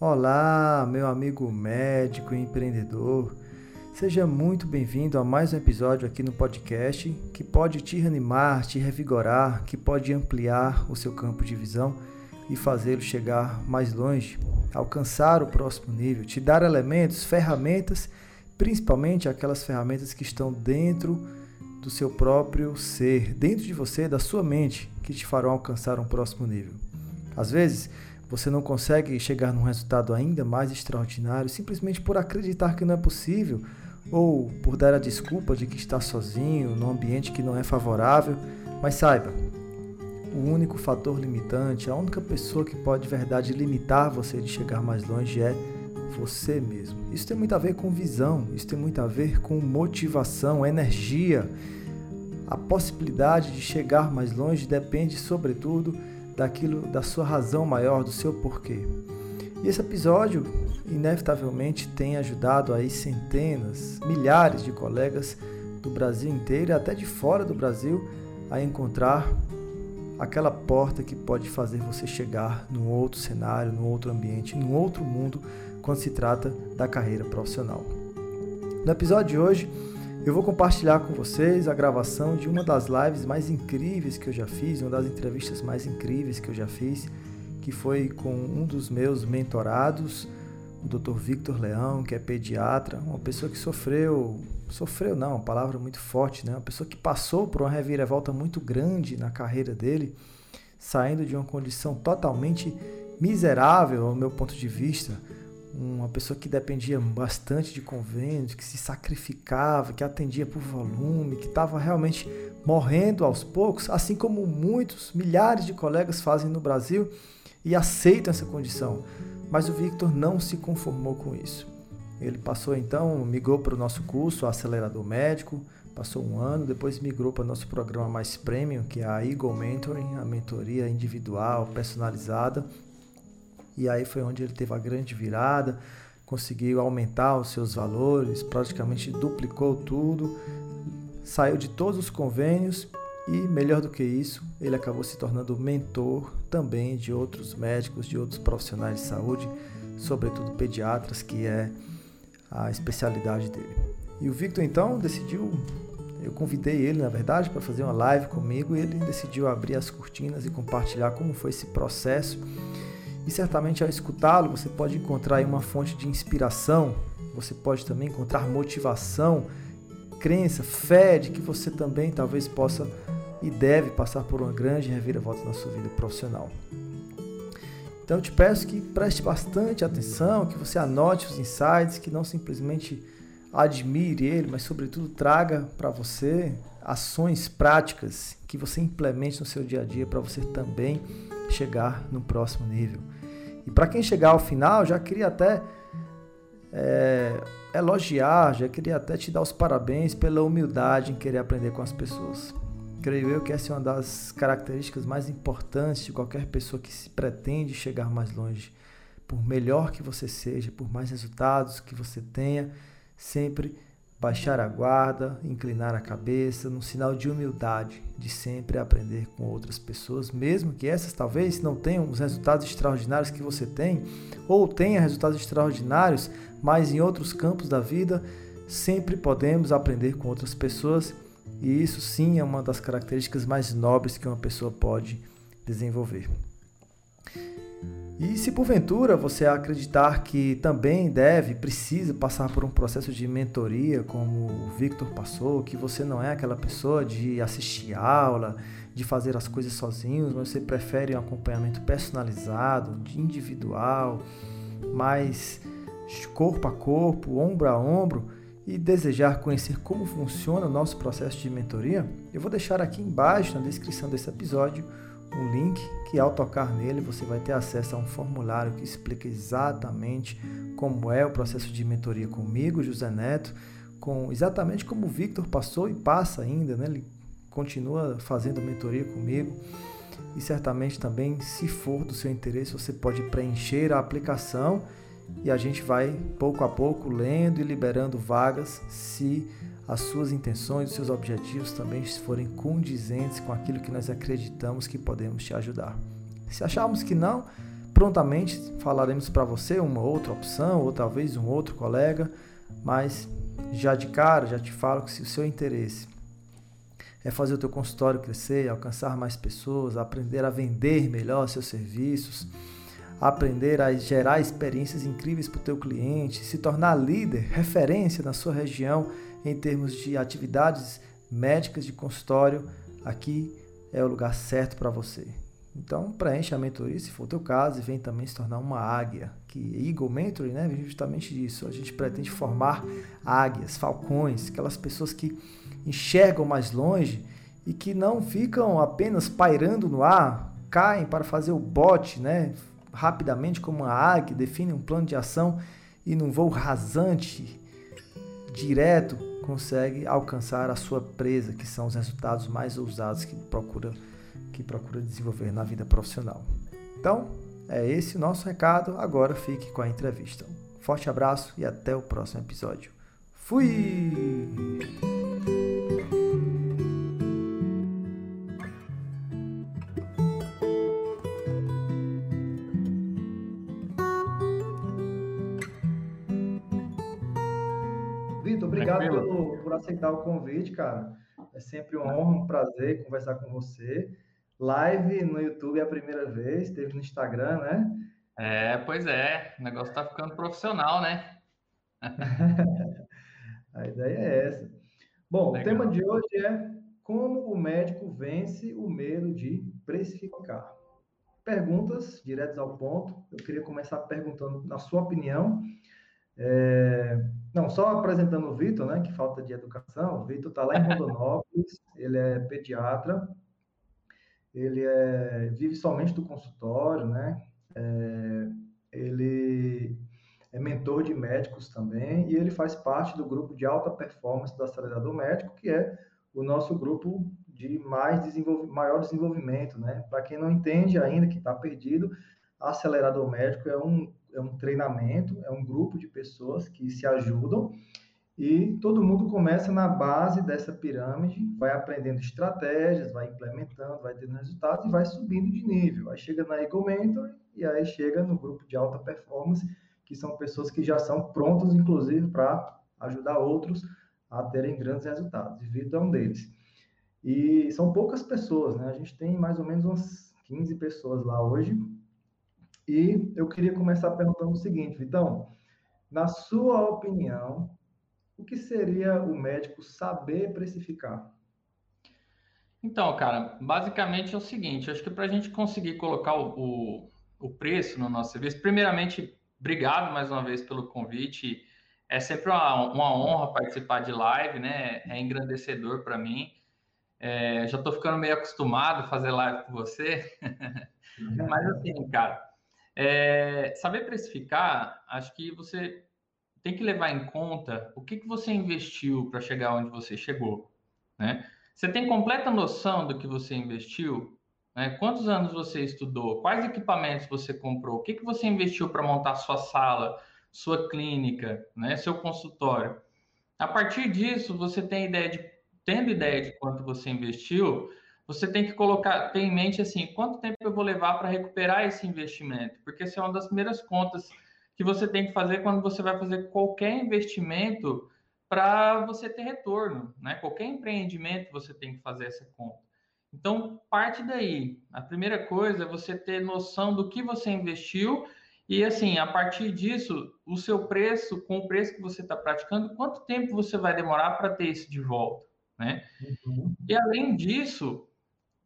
Olá, meu amigo médico e empreendedor. Seja muito bem-vindo a mais um episódio aqui no podcast que pode te reanimar, te revigorar, que pode ampliar o seu campo de visão e fazê-lo chegar mais longe, alcançar o próximo nível, te dar elementos, ferramentas, principalmente aquelas ferramentas que estão dentro do seu próprio ser, dentro de você, da sua mente, que te farão alcançar um próximo nível. Às vezes, você não consegue chegar num resultado ainda mais extraordinário simplesmente por acreditar que não é possível ou por dar a desculpa de que está sozinho num ambiente que não é favorável. Mas saiba, o único fator limitante, a única pessoa que pode de verdade limitar você de chegar mais longe é você mesmo. Isso tem muito a ver com visão, isso tem muito a ver com motivação, energia. A possibilidade de chegar mais longe depende, sobretudo, daquilo da sua razão maior, do seu porquê. E esse episódio, inevitavelmente, tem ajudado aí centenas, milhares de colegas do Brasil inteiro e até de fora do Brasil a encontrar aquela porta que pode fazer você chegar num outro cenário, num outro ambiente, num outro mundo quando se trata da carreira profissional. No episódio de hoje, eu vou compartilhar com vocês a gravação de uma das lives mais incríveis que eu já fiz, uma das entrevistas mais incríveis que eu já fiz, que foi com um dos meus mentorados, o Dr. Victor Leão, que é pediatra, uma pessoa que sofreu, sofreu não, uma palavra muito forte, né? Uma pessoa que passou por uma reviravolta muito grande na carreira dele, saindo de uma condição totalmente miserável, ao meu ponto de vista, uma pessoa que dependia bastante de convênios, que se sacrificava, que atendia por volume, que estava realmente morrendo aos poucos, assim como muitos, milhares de colegas fazem no Brasil e aceitam essa condição. Mas o Victor não se conformou com isso. Ele passou então, migrou para o nosso curso, Acelerador Médico, passou um ano, depois migrou para o nosso programa mais premium, que é a Eagle Mentoring, a mentoria individual, personalizada, e aí foi onde ele teve a grande virada, conseguiu aumentar os seus valores, praticamente duplicou tudo, saiu de todos os convênios e, melhor do que isso, ele acabou se tornando mentor também de outros médicos, de outros profissionais de saúde, sobretudo pediatras, que é a especialidade dele. E o Victor então decidiu, eu convidei ele na verdade para fazer uma live comigo e ele decidiu abrir as cortinas e compartilhar como foi esse processo e certamente ao escutá-lo, você pode encontrar uma fonte de inspiração, você pode também encontrar motivação, crença, fé de que você também talvez possa e deve passar por uma grande reviravolta na sua vida profissional. Então eu te peço que preste bastante atenção, que você anote os insights, que não simplesmente admire ele, mas sobretudo traga para você ações práticas que você implemente no seu dia a dia para você também chegar no próximo nível. E para quem chegar ao final, já queria até é, elogiar, já queria até te dar os parabéns pela humildade em querer aprender com as pessoas. Creio eu que essa é uma das características mais importantes de qualquer pessoa que se pretende chegar mais longe. Por melhor que você seja, por mais resultados que você tenha, sempre baixar a guarda, inclinar a cabeça, num sinal de humildade, de sempre aprender com outras pessoas, mesmo que essas talvez não tenham os resultados extraordinários que você tem, ou tenha resultados extraordinários, mas em outros campos da vida, sempre podemos aprender com outras pessoas, e isso sim é uma das características mais nobres que uma pessoa pode desenvolver. E se porventura você acreditar que também deve, precisa passar por um processo de mentoria, como o Victor passou, que você não é aquela pessoa de assistir aula, de fazer as coisas sozinhos, mas você prefere um acompanhamento personalizado, individual, mais corpo a corpo, ombro a ombro, e desejar conhecer como funciona o nosso processo de mentoria, eu vou deixar aqui embaixo na descrição desse episódio um link que ao tocar nele você vai ter acesso a um formulário que explica exatamente como é o processo de mentoria comigo, José Neto, com exatamente como o Victor passou e passa ainda, né? Ele continua fazendo mentoria comigo. e certamente também, se for do seu interesse, você pode preencher a aplicação e a gente vai pouco a pouco lendo e liberando vagas se as suas intenções, os seus objetivos também forem condizentes com aquilo que nós acreditamos que podemos te ajudar. Se acharmos que não, prontamente falaremos para você uma outra opção ou talvez um outro colega, mas já de cara já te falo que se o seu interesse é fazer o teu consultório crescer, alcançar mais pessoas, aprender a vender melhor seus serviços, aprender a gerar experiências incríveis para o teu cliente, se tornar líder, referência na sua região em termos de atividades médicas de consultório, aqui é o lugar certo para você. Então, preencha a mentoria, se for o teu caso, e vem também se tornar uma águia. Que Eagle Mentoring, né, justamente disso. A gente pretende formar águias, falcões, aquelas pessoas que enxergam mais longe e que não ficam apenas pairando no ar, caem para fazer o bote, né, rapidamente como uma águia, define um plano de ação e num voo rasante, direto, consegue alcançar a sua presa, que são os resultados mais ousados que procura que procura desenvolver na vida profissional. Então, é esse o nosso recado. Agora fique com a entrevista. forte abraço e até o próximo episódio. Fui! Aceitar o convite, cara. É sempre uma honra, um prazer conversar com você. Live no YouTube é a primeira vez, teve no Instagram, né? É, pois é, o negócio tá ficando profissional, né? a ideia é essa. Bom, Legal. o tema de hoje é como o médico vence o medo de precificar. Perguntas diretas ao ponto. Eu queria começar perguntando, na sua opinião, é... não, só apresentando o Vitor, né, que falta de educação. O Vitor está lá em Rondonópolis, ele é pediatra, ele é, vive somente do consultório, né? É, ele é mentor de médicos também e ele faz parte do grupo de alta performance do acelerador médico, que é o nosso grupo de mais desenvolv maior desenvolvimento, né? Para quem não entende ainda, que está perdido, acelerador médico é um, é um treinamento, é um grupo de pessoas que se ajudam e todo mundo começa na base dessa pirâmide, vai aprendendo estratégias, vai implementando, vai tendo resultados e vai subindo de nível. Aí chega na Eagle Mentor e aí chega no grupo de alta performance, que são pessoas que já são prontas, inclusive, para ajudar outros a terem grandes resultados. E Vitor é um deles. E são poucas pessoas, né? A gente tem mais ou menos umas 15 pessoas lá hoje. E eu queria começar perguntando o seguinte, Vitão, na sua opinião, o que seria o médico saber precificar? Então, cara, basicamente é o seguinte: acho que para a gente conseguir colocar o, o, preço no nosso serviço, primeiramente, obrigado mais uma vez pelo convite. É sempre uma, uma honra participar de live, né? É engrandecedor para mim. É, já estou ficando meio acostumado a fazer live com você. Mas assim, cara, é, saber precificar, acho que você tem que levar em conta o que, que você investiu para chegar onde você chegou, né? Você tem completa noção do que você investiu? Né? Quantos anos você estudou? Quais equipamentos você comprou? O que, que você investiu para montar sua sala, sua clínica, né? seu consultório? A partir disso, você tem ideia de, tendo ideia de quanto você investiu, você tem que colocar, ter em mente assim, quanto tempo eu vou levar para recuperar esse investimento? Porque essa é uma das primeiras contas que você tem que fazer quando você vai fazer qualquer investimento para você ter retorno, né? Qualquer empreendimento você tem que fazer essa conta. Então, parte daí. A primeira coisa é você ter noção do que você investiu e, assim, a partir disso, o seu preço, com o preço que você está praticando, quanto tempo você vai demorar para ter isso de volta, né? Uhum. E, além disso,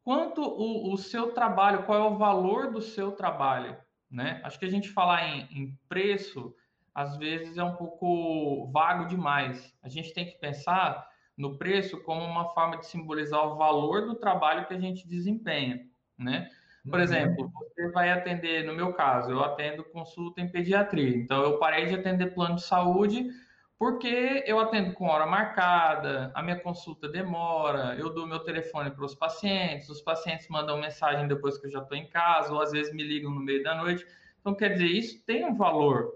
quanto o, o seu trabalho, qual é o valor do seu trabalho? né? Acho que a gente falar em, em preço às vezes é um pouco vago demais. A gente tem que pensar no preço como uma forma de simbolizar o valor do trabalho que a gente desempenha, né? Por uhum. exemplo, você vai atender, no meu caso, eu atendo consulta em pediatria. Então, eu parei de atender plano de saúde Porque eu atendo com hora marcada, a minha consulta demora, eu dou meu telefone para os pacientes, os pacientes mandam mensagem depois que eu já estou em casa, ou às vezes me ligam no meio da noite. Então, quer dizer, isso tem um valor,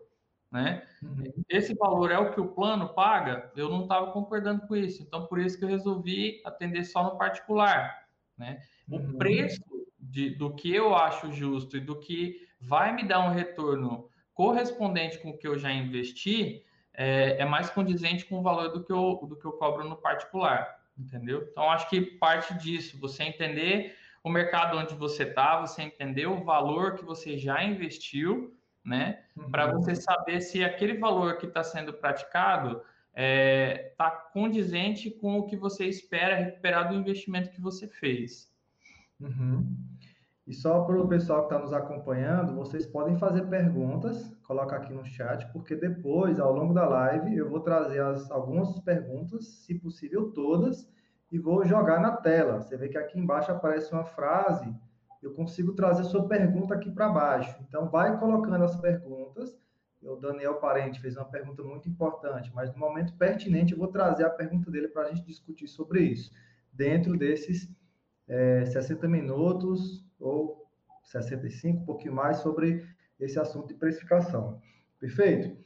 né? Uhum. Esse valor é o que o plano paga, eu não estava concordando com isso. Então, por isso que eu resolvi atender só no particular, né? O uhum. preço de, do que eu acho justo e do que vai me dar um retorno correspondente com o que eu já investi, é, é, mais condizente com o valor do que, eu, do que eu cobro no particular, entendeu? Então, acho que parte disso, você entender o mercado onde você está, você entender o valor que você já investiu, né? Uhum. Para você saber se aquele valor que está sendo praticado está é, tá condizente com o que você espera recuperar do investimento que você fez. Uhum. E só para o pessoal que está nos acompanhando, vocês podem fazer perguntas, coloca aqui no chat, porque depois, ao longo da live, eu vou trazer as, algumas perguntas, se possível todas, e vou jogar na tela. Você vê que aqui embaixo aparece uma frase, eu consigo trazer sua pergunta aqui para baixo. Então, vai colocando as perguntas. O Daniel Parente fez uma pergunta muito importante, mas no momento pertinente eu vou trazer a pergunta dele para a gente discutir sobre isso, dentro desses é, 60 minutos ou 65, um pouquinho mais, sobre esse assunto de precificação. Perfeito?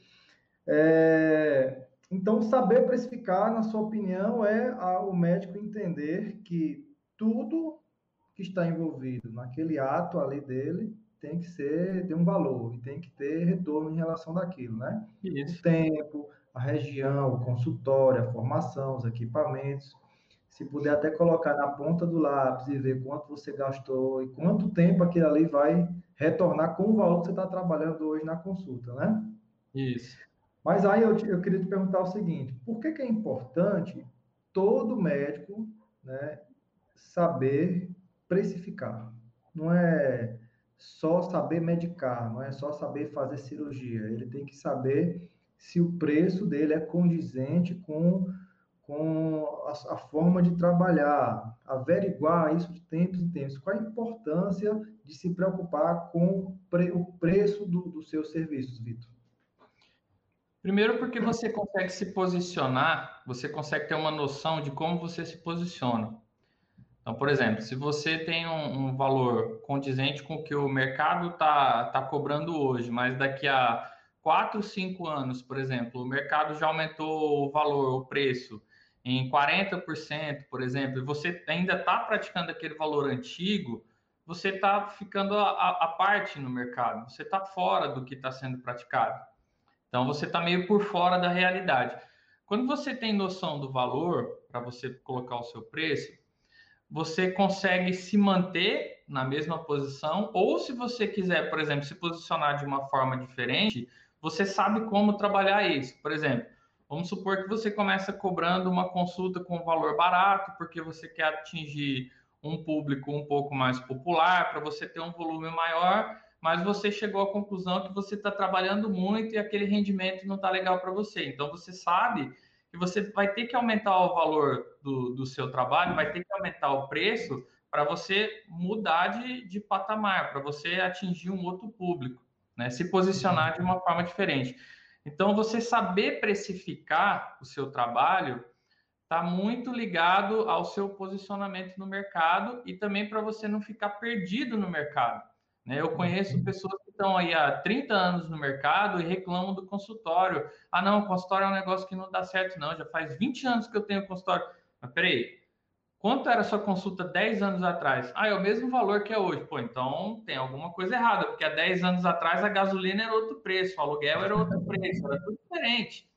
É, então, saber precificar, na sua opinião, é a, o médico entender que tudo que está envolvido naquele ato ali dele tem que ser de um valor e tem que ter retorno em relação daquilo, né? Isso. O tempo, a região, o consultório, a formação, os equipamentos se puder até colocar na ponta do lápis e ver quanto você gastou e quanto tempo aquilo ali vai retornar com o valor que você está trabalhando hoje na consulta, né? Isso. Mas aí eu, eu queria te perguntar o seguinte: por que, que é importante todo médico né, saber precificar? Não é só saber medicar, não é só saber fazer cirurgia. Ele tem que saber se o preço dele é condizente com com a, a, forma de trabalhar, averiguar isso de tempos em tempos. Qual a importância de se preocupar com pre, o preço do, dos seus serviços, Vitor? Primeiro, porque você consegue se posicionar, você consegue ter uma noção de como você se posiciona. Então, por exemplo, se você tem um, um valor condizente com o que o mercado está tá cobrando hoje, mas daqui a 4, 5 anos, por exemplo, o mercado já aumentou o valor, o preço, em 40%, por exemplo, e você ainda está praticando aquele valor antigo, você está ficando a, parte no mercado, você está fora do que está sendo praticado. Então, você está meio por fora da realidade. Quando você tem noção do valor para você colocar o seu preço, você consegue se manter na mesma posição, ou se você quiser, por exemplo, se posicionar de uma forma diferente, você sabe como trabalhar isso. Por exemplo, Vamos supor que você começa cobrando uma consulta com valor barato, porque você quer atingir um público um pouco mais popular, para você ter um volume maior, mas você chegou à conclusão que você está trabalhando muito e aquele rendimento não está legal para você. Então você sabe que você vai ter que aumentar o valor do, do seu trabalho, vai ter que aumentar o preço para você mudar de, de patamar, para você atingir um outro público, né? se posicionar de uma forma diferente. Então, você saber precificar o seu trabalho está muito ligado ao seu posicionamento no mercado e também para você não ficar perdido no mercado. Né? Eu conheço uhum. pessoas que estão aí há 30 anos no mercado e reclamam do consultório. Ah, não, o consultório é um negócio que não dá certo, não. Já faz 20 anos que eu tenho consultório. Mas peraí, Quanto era sua consulta 10 anos atrás? Ah, é o mesmo valor que é hoje. Pô, então tem alguma coisa errada, porque há 10 anos atrás a gasolina era outro preço, o aluguel era outro preço, era tudo diferente,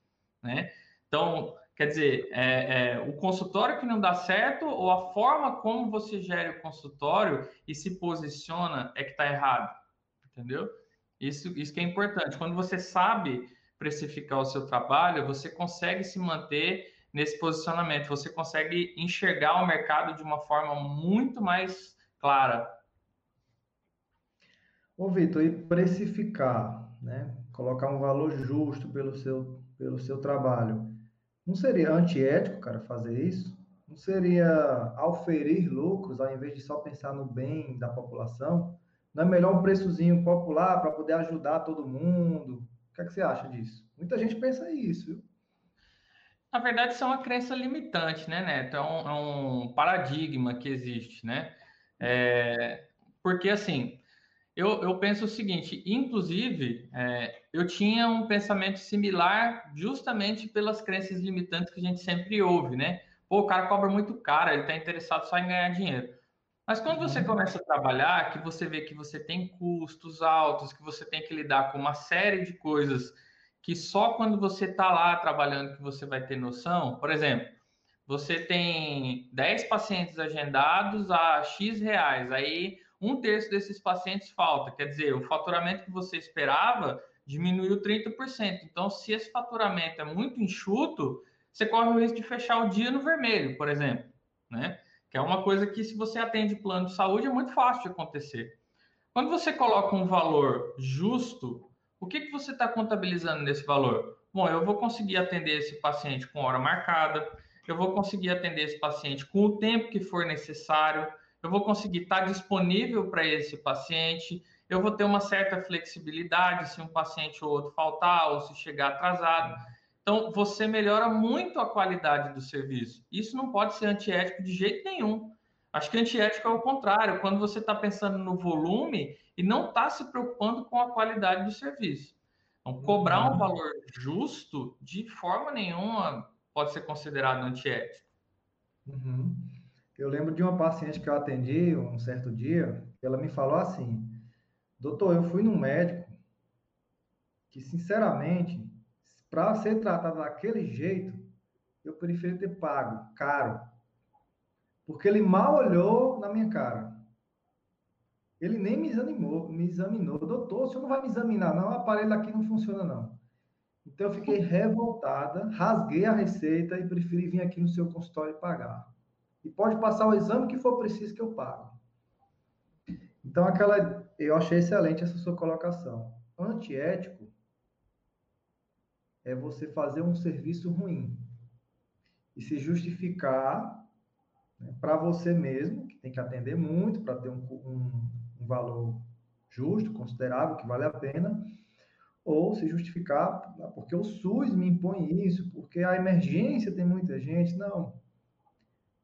né? Então, quer dizer, é, é, o consultório que não dá certo ou a forma como você gera o consultório e se posiciona é que está errado, entendeu? Isso, isso que é importante. Quando você sabe precificar o seu trabalho, você consegue se manter nesse posicionamento. Você consegue enxergar o mercado de uma forma muito mais clara. Ô, Vitor, e precificar, né? Colocar um valor justo pelo seu, pelo seu trabalho. Não seria antiético, cara, fazer isso? Não seria auferir lucros ao invés de só pensar no bem da população? Não é melhor um preçozinho popular para poder ajudar todo mundo? O que, é que você acha disso? Muita gente pensa isso, viu? Na verdade, isso é uma crença limitante, né, Neto? É um, é um paradigma que existe, né? É, porque, assim, eu, eu penso o seguinte, inclusive, é, eu tinha um pensamento similar justamente pelas crenças limitantes que a gente sempre ouve, né? Pô, o cara cobra muito caro, ele está interessado só em ganhar dinheiro. Mas quando você uhum. começa a trabalhar, que você vê que você tem custos altos, que você tem que lidar com uma série de coisas que só quando você está lá trabalhando que você vai ter noção. Por exemplo, você tem 10 pacientes agendados a X reais, aí um terço desses pacientes falta, quer dizer, o faturamento que você esperava diminuiu 30%. Então, se esse faturamento é muito enxuto, você corre o risco de fechar o dia no vermelho, por exemplo, né? Que é uma coisa que, se você atende plano de saúde, é muito fácil de acontecer. Quando você coloca um valor justo o que, que você está contabilizando nesse valor? Bom, eu vou conseguir atender esse paciente com hora marcada, eu vou conseguir atender esse paciente com o tempo que for necessário, eu vou conseguir estar tá disponível para esse paciente, eu vou ter uma certa flexibilidade se um paciente ou outro faltar ou se chegar atrasado. Então, você melhora muito a qualidade do serviço. Isso não pode ser antiético de jeito nenhum. Acho que antiético é o contrário. Quando você está pensando no volume e não está se preocupando com a qualidade do serviço. Então, cobrar um uhum. valor justo, de forma nenhuma, pode ser considerado antiético. Uhum. Eu lembro de uma paciente que eu atendi um certo dia, ela me falou assim: Doutor, eu fui num médico que, sinceramente, para ser tratado daquele jeito, eu prefiro ter pago caro porque ele mal olhou na minha cara. Ele nem me examinou, me examinou. Doutor, o senhor não vai me examinar, não? O aparelho aqui não funciona, não. Então eu fiquei revoltada, rasguei a receita e preferi vir aqui no seu consultório pagar. E pode passar o exame que for preciso que eu pago. Então aquela, eu achei excelente essa sua colocação. Antiético é você fazer um serviço ruim e se justificar né, para você mesmo, que tem que atender muito para ter um, um, um, valor justo, considerável, que vale a pena, ou se justificar ah, porque o SUS me impõe isso, porque a emergência tem muita gente. Não.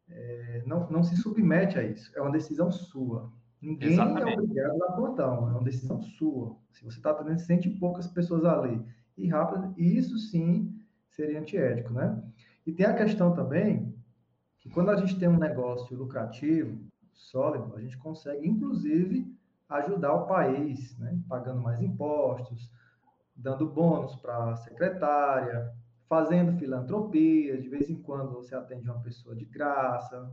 É, não, não se submete a isso. É uma decisão sua. Ninguém é Exatamente. é obrigado a plantão, é uma decisão sua. Se você está atendendo, sente poucas pessoas ali e rápido, isso sim seria antiético, né? E tem a questão também e quando a gente tem um negócio lucrativo, sólido, a gente consegue, inclusive, ajudar o país, né? pagando mais impostos, dando bônus para a secretária, fazendo filantropia, de vez em quando você atende uma pessoa de graça.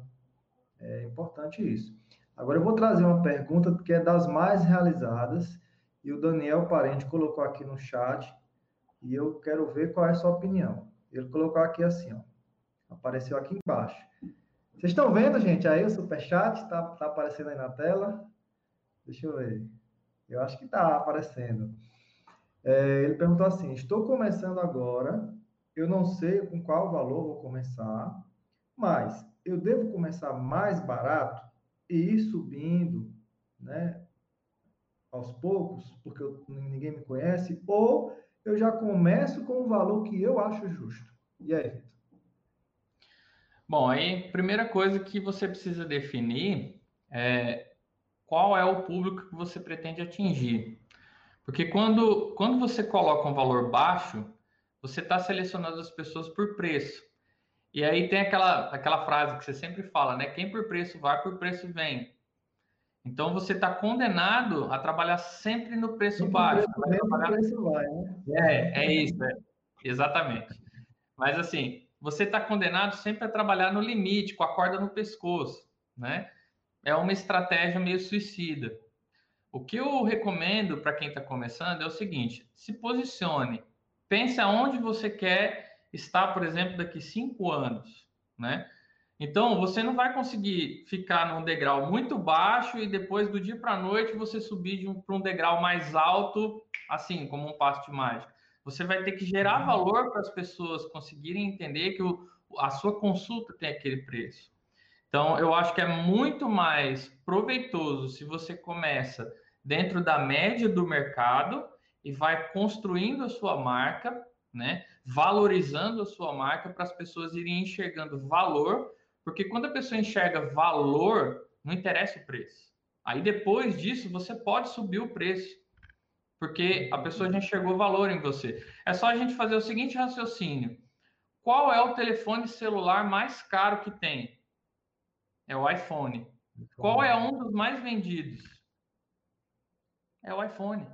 É importante isso. Agora eu vou trazer uma pergunta que é das mais realizadas, e o Daniel Parente colocou aqui no chat, e eu quero ver qual é a sua opinião. Ele colocou aqui assim, ó. Apareceu aqui embaixo. Vocês estão vendo, gente, aí o superchat? Está tá aparecendo aí na tela? Deixa eu ver. Eu acho que está aparecendo. É, ele perguntou assim: Estou começando agora, eu não sei com qual valor vou começar, mas eu devo começar mais barato e ir subindo, né? Aos poucos, porque eu, ninguém me conhece, ou eu já começo com um valor que eu acho justo. E aí? Bom, aí, primeira coisa que você precisa definir é qual é o público que você pretende atingir. Porque quando, quando você coloca um valor baixo, você está selecionando as pessoas por preço. E aí tem aquela, aquela frase que você sempre fala, né? Quem por preço vai, por preço vem. Então você está condenado a trabalhar sempre no preço sempre baixo. Preço vai trabalhar... preço vai, né? É, é isso, é. exatamente. Mas assim, você está condenado sempre a trabalhar no limite, com a corda no pescoço, né? É uma estratégia meio suicida. O que eu recomendo para quem está começando é o seguinte: se posicione, pense aonde você quer estar, por exemplo, daqui cinco anos, né? Então, você não vai conseguir ficar num degrau muito baixo e depois do dia para a noite você subir um, para um degrau mais alto, assim, como um passo de mágica. Você vai ter que gerar valor para as pessoas conseguirem entender que o, a sua consulta tem aquele preço. Então, eu acho que é muito mais proveitoso se você começa dentro da média do mercado e vai construindo a sua marca né? Valorizando a sua marca para as pessoas irem enxergando valor, porque quando a pessoa enxerga valor, não interessa o preço. Aí depois disso você pode subir o preço, porque a pessoa já enxergou valor em você. É só a gente fazer o seguinte raciocínio: qual é o telefone celular mais caro que tem? É o iPhone. Qual é um dos mais vendidos? É o iPhone.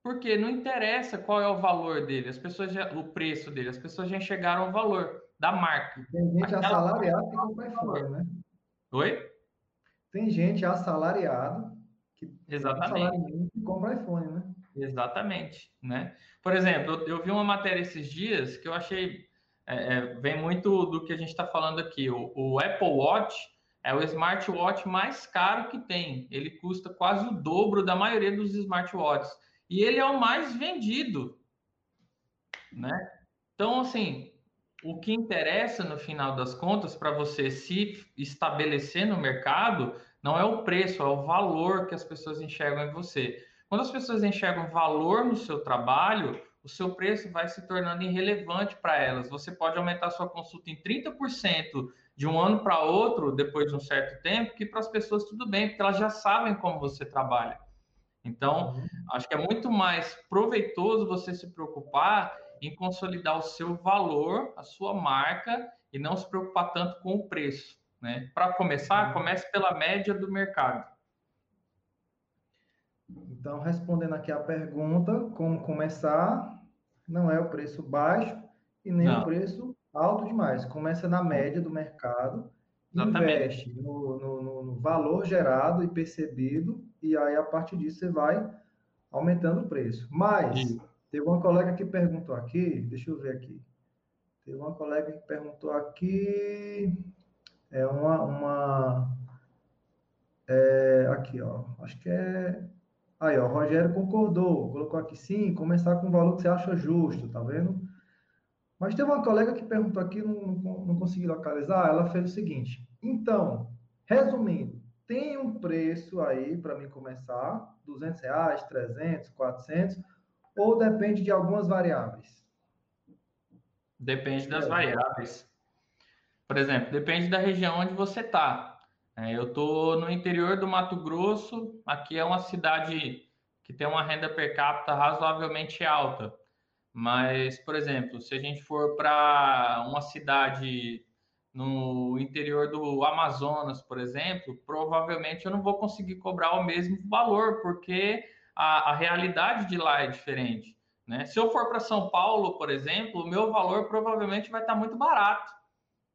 Porque não interessa qual é o valor dele, as pessoas já, o preço dele, as pessoas já enxergaram o valor da marca. Tem gente Aquela assalariada que compra iPhone, né? Oi? Tem gente assalariado que Exatamente. que compra iPhone, né? Exatamente, né? Por exemplo, eu, vi uma matéria esses dias que eu achei é, é, vem muito do que a gente está falando aqui. O, o Apple Watch é o smartwatch mais caro que tem. Ele custa quase o dobro da maioria dos smartwatches. E ele é o mais vendido, né? Então, assim, o que interessa no final das contas para você se estabelecer no mercado não é o preço, é o valor que as pessoas enxergam em você. Quando as pessoas enxergam valor no seu trabalho, o seu preço vai se tornando irrelevante para elas. Você pode aumentar sua consulta em 30% de um ano para outro, depois de um certo tempo, que para as pessoas tudo bem, porque elas já sabem como você trabalha. Então, uhum. acho que é muito mais proveitoso você se preocupar em consolidar o seu valor, a sua marca, e não se preocupar tanto com o preço. Né? Para começar, uhum. comece pela média do mercado. Então, respondendo aqui a pergunta, como começar, não é o preço baixo e nem não. o preço alto demais. Começa na média do mercado, Exatamente. investe no, no, no, valor gerado e percebido, e aí a partir disso você vai aumentando o preço. Mas, Sim. teve uma colega que perguntou aqui, deixa eu ver aqui. Teve uma colega que perguntou aqui, é uma, uma é, aqui, ó, acho que é Aí, ó, o Rogério concordou, colocou aqui sim, começar com o valor que você acha justo, tá vendo? Mas teve uma colega que perguntou aqui, não, não, não consegui localizar, ela fez o seguinte: então, resumindo, tem um preço aí para mim começar, 200 reais, 300, 400, ou depende de algumas variáveis? Depende das é. variáveis. Por exemplo, depende da região onde você está. É, eu estou no interior do Mato Grosso, aqui é uma cidade que tem uma renda per capita razoavelmente alta. Mas, por exemplo, se a gente for para uma cidade no interior do Amazonas, por exemplo, provavelmente eu não vou conseguir cobrar o mesmo valor, porque a, a realidade de lá é diferente. Né? Se eu for para São Paulo, por exemplo, o meu valor provavelmente vai estar muito barato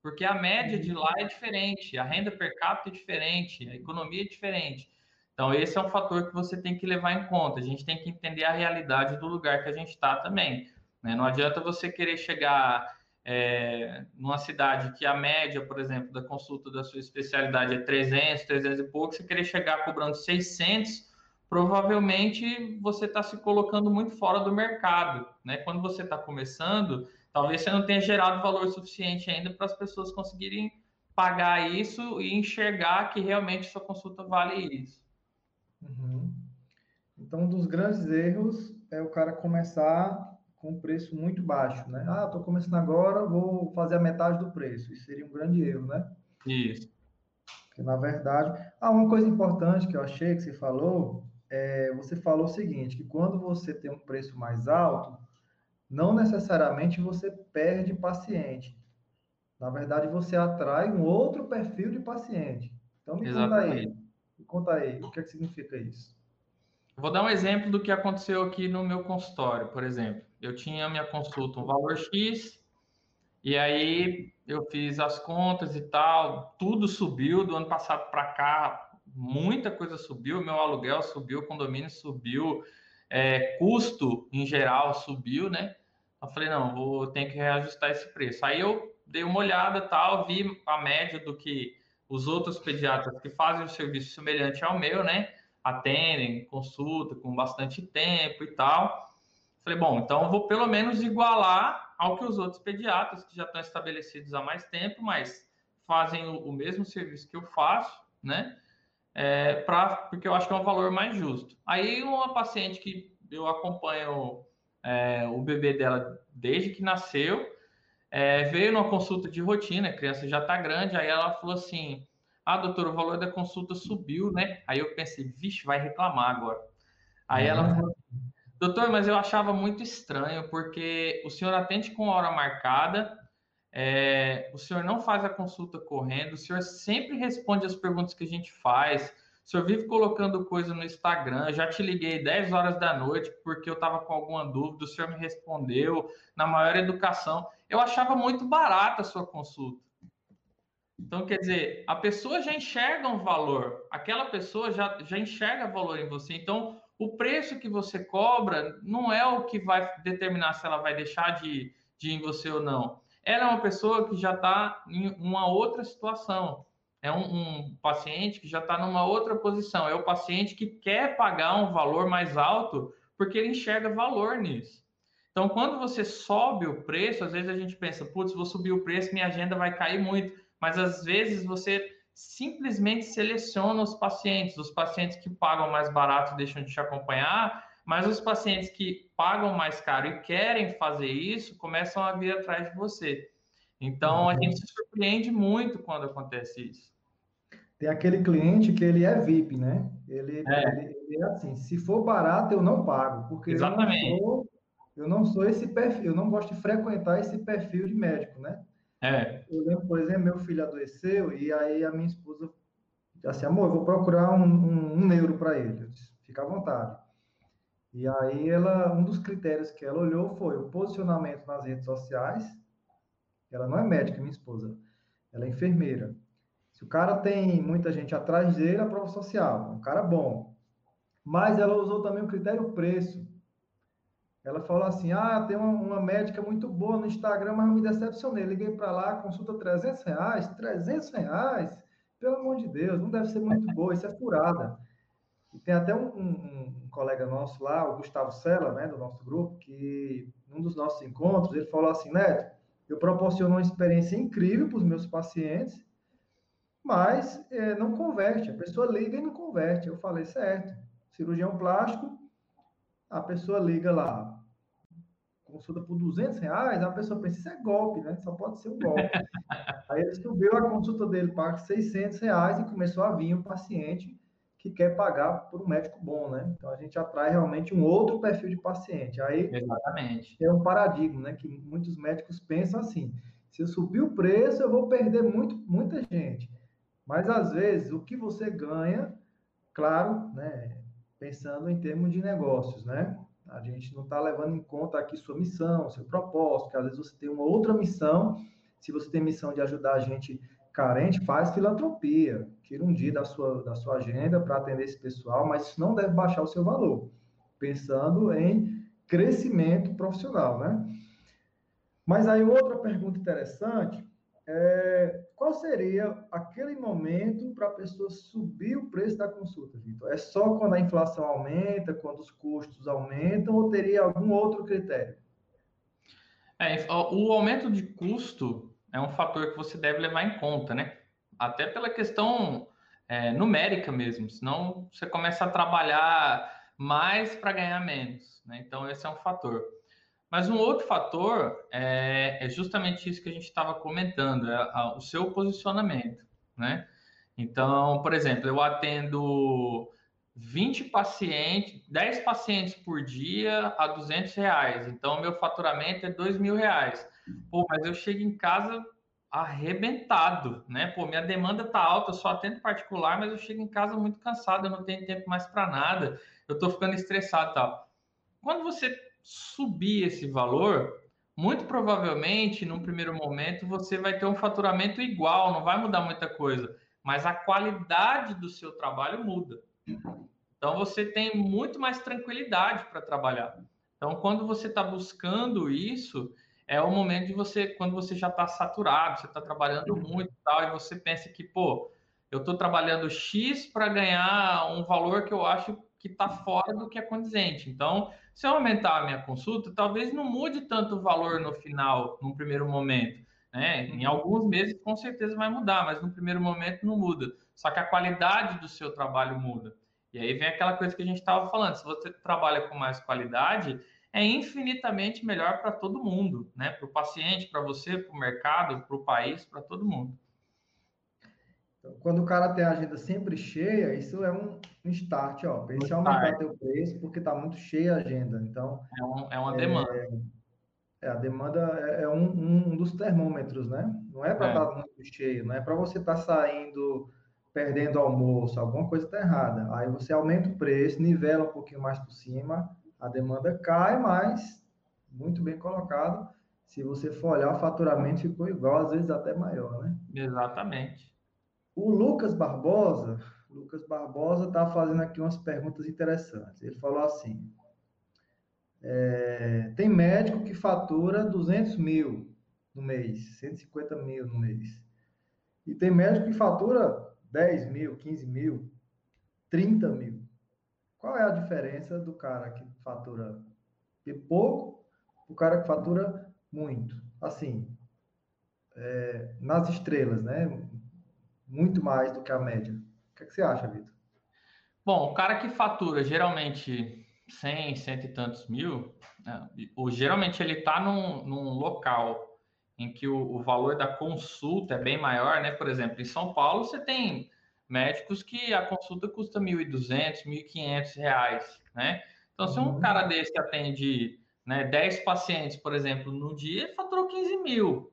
porque a média de lá é diferente, a renda per capita é diferente, a economia é diferente. Então, esse é um fator que você tem que levar em conta. A gente tem que entender a realidade do lugar que a gente está também. Né? Não adianta você querer chegar é, numa cidade que a média, por exemplo, da consulta da sua especialidade é 300, 300 e pouco, você querer chegar cobrando 600, provavelmente você está se colocando muito fora do mercado. Né? Quando você está começando, Talvez você não tenha gerado valor suficiente ainda para as pessoas conseguirem pagar isso e enxergar que realmente sua consulta vale isso. Uhum. Então, um dos grandes erros é o cara começar com um preço muito baixo, né? Ah, estou começando agora, vou fazer a metade do preço. Isso seria um grande erro, né? Isso. Porque, na verdade... Ah, uma coisa importante que eu achei que você falou, é, você falou o seguinte, que quando você tem um preço mais alto, não necessariamente você perde paciente. Na verdade, você atrai um outro perfil de paciente. Então, me Exatamente. conta aí. Me conta aí, o que, é que significa isso? Vou dar um exemplo do que aconteceu aqui no meu consultório, por exemplo. Eu tinha minha consulta um valor X, e aí eu fiz as contas e tal, tudo subiu do ano passado para cá, muita coisa subiu, meu aluguel subiu, o condomínio subiu, é, custo em geral subiu, né? Eu falei, não, vou ter que reajustar esse preço. Aí eu dei uma olhada tal, vi a média do que os outros pediatras que fazem um serviço semelhante ao meu, né? Atendem, consulta com bastante tempo e tal. Falei, bom, então eu vou pelo menos igualar ao que os outros pediatras que já estão estabelecidos há mais tempo, mas fazem o, mesmo serviço que eu faço, né? É, pra, porque eu acho que é um valor mais justo. Aí uma paciente que eu acompanho é, o bebê dela desde que nasceu, é, veio numa consulta de rotina, a criança já está grande, aí ela falou assim, ah, doutor, o valor da consulta subiu, né? Aí eu pensei, vixe, vai reclamar agora. Aí ela uhum. falou, doutor, mas eu achava muito estranho, porque o senhor atende com hora marcada, é, o senhor não faz a consulta correndo, o senhor sempre responde as perguntas que a gente faz, o senhor vive colocando coisa no Instagram, já te liguei 10 horas da noite porque eu estava com alguma dúvida, o senhor me respondeu na maior educação. Eu achava muito barata a sua consulta. Então, quer dizer, a pessoa já enxerga um valor, aquela pessoa já, já enxerga valor em você. Então, o preço que você cobra não é o que vai determinar se ela vai deixar de, de ir em você ou não. Ela é uma pessoa que já está em uma outra situação. É um, um paciente que já está numa outra posição. É o paciente que quer pagar um valor mais alto porque ele enxerga valor nisso. Então, quando você sobe o preço, às vezes a gente pensa, putz, vou subir o preço, minha agenda vai cair muito. Mas às vezes você simplesmente seleciona os pacientes, os pacientes que pagam mais barato deixam de te acompanhar, mas os pacientes que pagam mais caro e querem fazer isso começam a vir atrás de você. Então a gente se surpreende muito quando acontece isso. Tem aquele cliente que ele é VIP, né? Ele é, ele, ele é assim, se for barato eu não pago, porque Exatamente. Eu, não sou, eu não sou esse perfil, eu não gosto de frequentar esse perfil de médico, né? É. Eu lembro, por exemplo, meu filho adoeceu e aí a minha esposa disse assim, amor, eu vou procurar um, um, um neuro para ele. Eu disse, fica à vontade. E aí ela, um dos critérios que ela olhou foi o posicionamento nas redes sociais. Ela não é médica, minha esposa. Ela é enfermeira. O cara tem muita gente atrás dele, é prova social. Um cara bom. Mas ela usou também o critério preço. Ela falou assim: Ah, tem uma, uma, médica muito boa no Instagram, mas eu me decepcionei. Liguei para lá, consulta 300 reais. 300 reais? Pelo amor de Deus, não deve ser muito boa, isso é furada. E tem até um, um, um, colega nosso lá, o Gustavo Sela, né, do nosso grupo, que num dos nossos encontros, ele falou assim, Neto, eu proporciono uma experiência incrível para os meus pacientes, mas é, não converte, a pessoa liga e não converte. Eu falei, certo, cirurgião plástico, a pessoa liga lá, consulta por 200 reais, a pessoa pensa, isso é golpe, né? Só pode ser um golpe. Aí ele subiu a consulta dele para 600 reais e começou a vir um paciente que quer pagar por um médico bom, né? Então a gente atrai realmente um outro perfil de paciente. Aí Exatamente. é um paradigma, né? Que muitos médicos pensam assim: se eu subir o preço, eu vou perder muito, muita gente. Mas às vezes o que você ganha, claro, né? Pensando em termos de negócios, né? A gente não está levando em conta aqui sua missão, seu propósito, que às vezes você tem uma outra missão. Se você tem missão de ajudar a gente carente, faz filantropia. Tira um dia da sua, da sua agenda para atender esse pessoal, mas isso não deve baixar o seu valor. Pensando em crescimento profissional, né? Mas aí outra pergunta interessante é qual seria aquele momento para a pessoa subir o preço da consulta, Vitor? É só quando a inflação aumenta, quando os custos aumentam, ou teria algum outro critério? É, o aumento de custo é um fator que você deve levar em conta, né? Até pela questão é, numérica mesmo, senão você começa a trabalhar mais para ganhar menos, né? Então, esse é um fator. Mas um outro fator é, é justamente isso que a gente estava comentando, é a, o seu posicionamento, né? Então, por exemplo, eu atendo 20 pacientes, 10 pacientes por dia a 200 reais. Então, meu faturamento é 2 mil reais. Pô, mas eu chego em casa arrebentado, né? Pô, minha demanda tá alta, eu só atendo particular, mas eu chego em casa muito cansado, eu não tenho tempo mais para nada, eu tô ficando estressado e tal. Quando você subir esse valor, muito provavelmente, num primeiro momento, você vai ter um faturamento igual, não vai mudar muita coisa, mas a qualidade do seu trabalho muda. Então, você tem muito mais tranquilidade para trabalhar. Então, quando você está buscando isso, é o momento de você, quando você já está saturado, você está trabalhando muito e tal, e você pensa que, pô, eu estou trabalhando X para ganhar um valor que eu acho que está fora do que é condizente. Então, se eu aumentar a minha consulta, talvez não mude tanto o valor no final, num primeiro momento. Né? Em alguns meses, com certeza vai mudar, mas no primeiro momento não muda. Só que a qualidade do seu trabalho muda. E aí vem aquela coisa que a gente estava falando: se você trabalha com mais qualidade, é infinitamente melhor para todo mundo, né? Para o paciente, para você, para o mercado, para o país, para todo mundo. Então, quando o cara tem a agenda sempre cheia, isso é um, um start, ó. Pense em aumentar teu preço porque está muito cheia a agenda. Então é, um, é uma demanda. É, é, a demanda é, é um, um, dos termômetros, né? Não é para estar é. tá muito cheio, não é para você estar tá saindo perdendo almoço, alguma coisa está errada. Aí você aumenta o preço, nivela um pouquinho mais por cima, a demanda cai, mas muito bem colocado. Se você for olhar, o faturamento ficou igual, às vezes até maior, né? Exatamente. O Lucas Barbosa, Lucas Barbosa está fazendo aqui umas perguntas interessantes. Ele falou assim: é, tem médico que fatura 200 mil no mês, 150 mil no mês. E tem médico que fatura 10 mil, 15 mil, 30 mil. Qual é a diferença do cara que fatura pouco o cara que fatura muito? Assim, é, nas estrelas, né? Muito mais do que a média. O que, é que você acha, Vitor? Bom, o cara que fatura geralmente 100, cento e tantos mil, né, ou geralmente ele está num, num local em que o, o, valor da consulta é bem maior, né? Por exemplo, em São Paulo você tem médicos que a consulta custa R$ 1.200, 1.500 reais, né? Então, se um uhum. cara desse atende né, 10 pacientes, por exemplo, no dia, ele faturou 15 mil,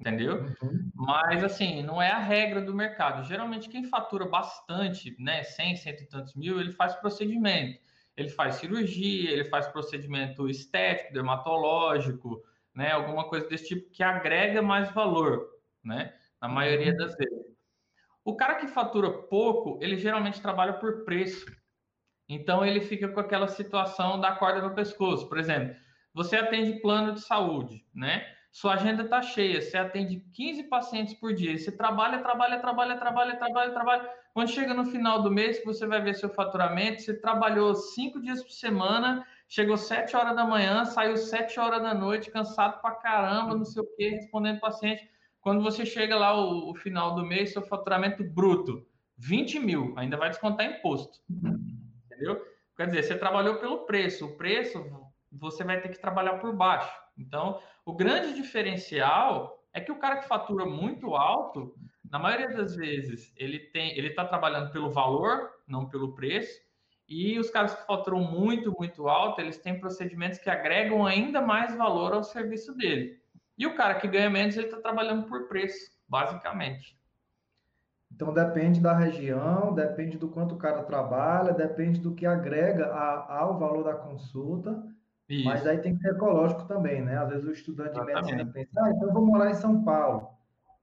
entendeu? Uhum. Mas, assim, não é a regra do mercado. Geralmente, quem fatura bastante, né, 100, cento e tantos mil, ele faz procedimento. Ele faz cirurgia, ele faz procedimento estético, dermatológico, né? Alguma coisa desse tipo que agrega mais valor, né? Na maioria das vezes. O cara que fatura pouco, ele geralmente trabalha por preço. Então ele fica com aquela situação da corda no pescoço. Por exemplo, você atende plano de saúde, né? Sua agenda está cheia, você atende 15 pacientes por dia, você trabalha, trabalha, trabalha, trabalha, trabalha, trabalha. Quando chega no final do mês, você vai ver seu faturamento, você trabalhou cinco dias por semana, chegou 7 horas da manhã, saiu 7 horas da noite, cansado pra caramba, não sei o quê, respondendo paciente. Quando você chega lá o, o final do mês, seu faturamento bruto, 20 mil, ainda vai descontar imposto. Entendeu? Quer dizer, você trabalhou pelo preço. O preço você vai ter que trabalhar por baixo. Então, o grande diferencial é que o cara que fatura muito alto, na maioria das vezes, ele tem, ele está trabalhando pelo valor, não pelo preço. E os caras que faturam muito, muito alto, eles têm procedimentos que agregam ainda mais valor ao serviço dele. E o cara que ganha menos, ele está trabalhando por preço, basicamente. Então depende da região, depende do quanto o cara trabalha, depende do que agrega a, ao valor da consulta. Isso. Mas aí tem que ser ecológico também, né? Às vezes o estudante de medicina pensa, ah, então eu vou morar em São Paulo.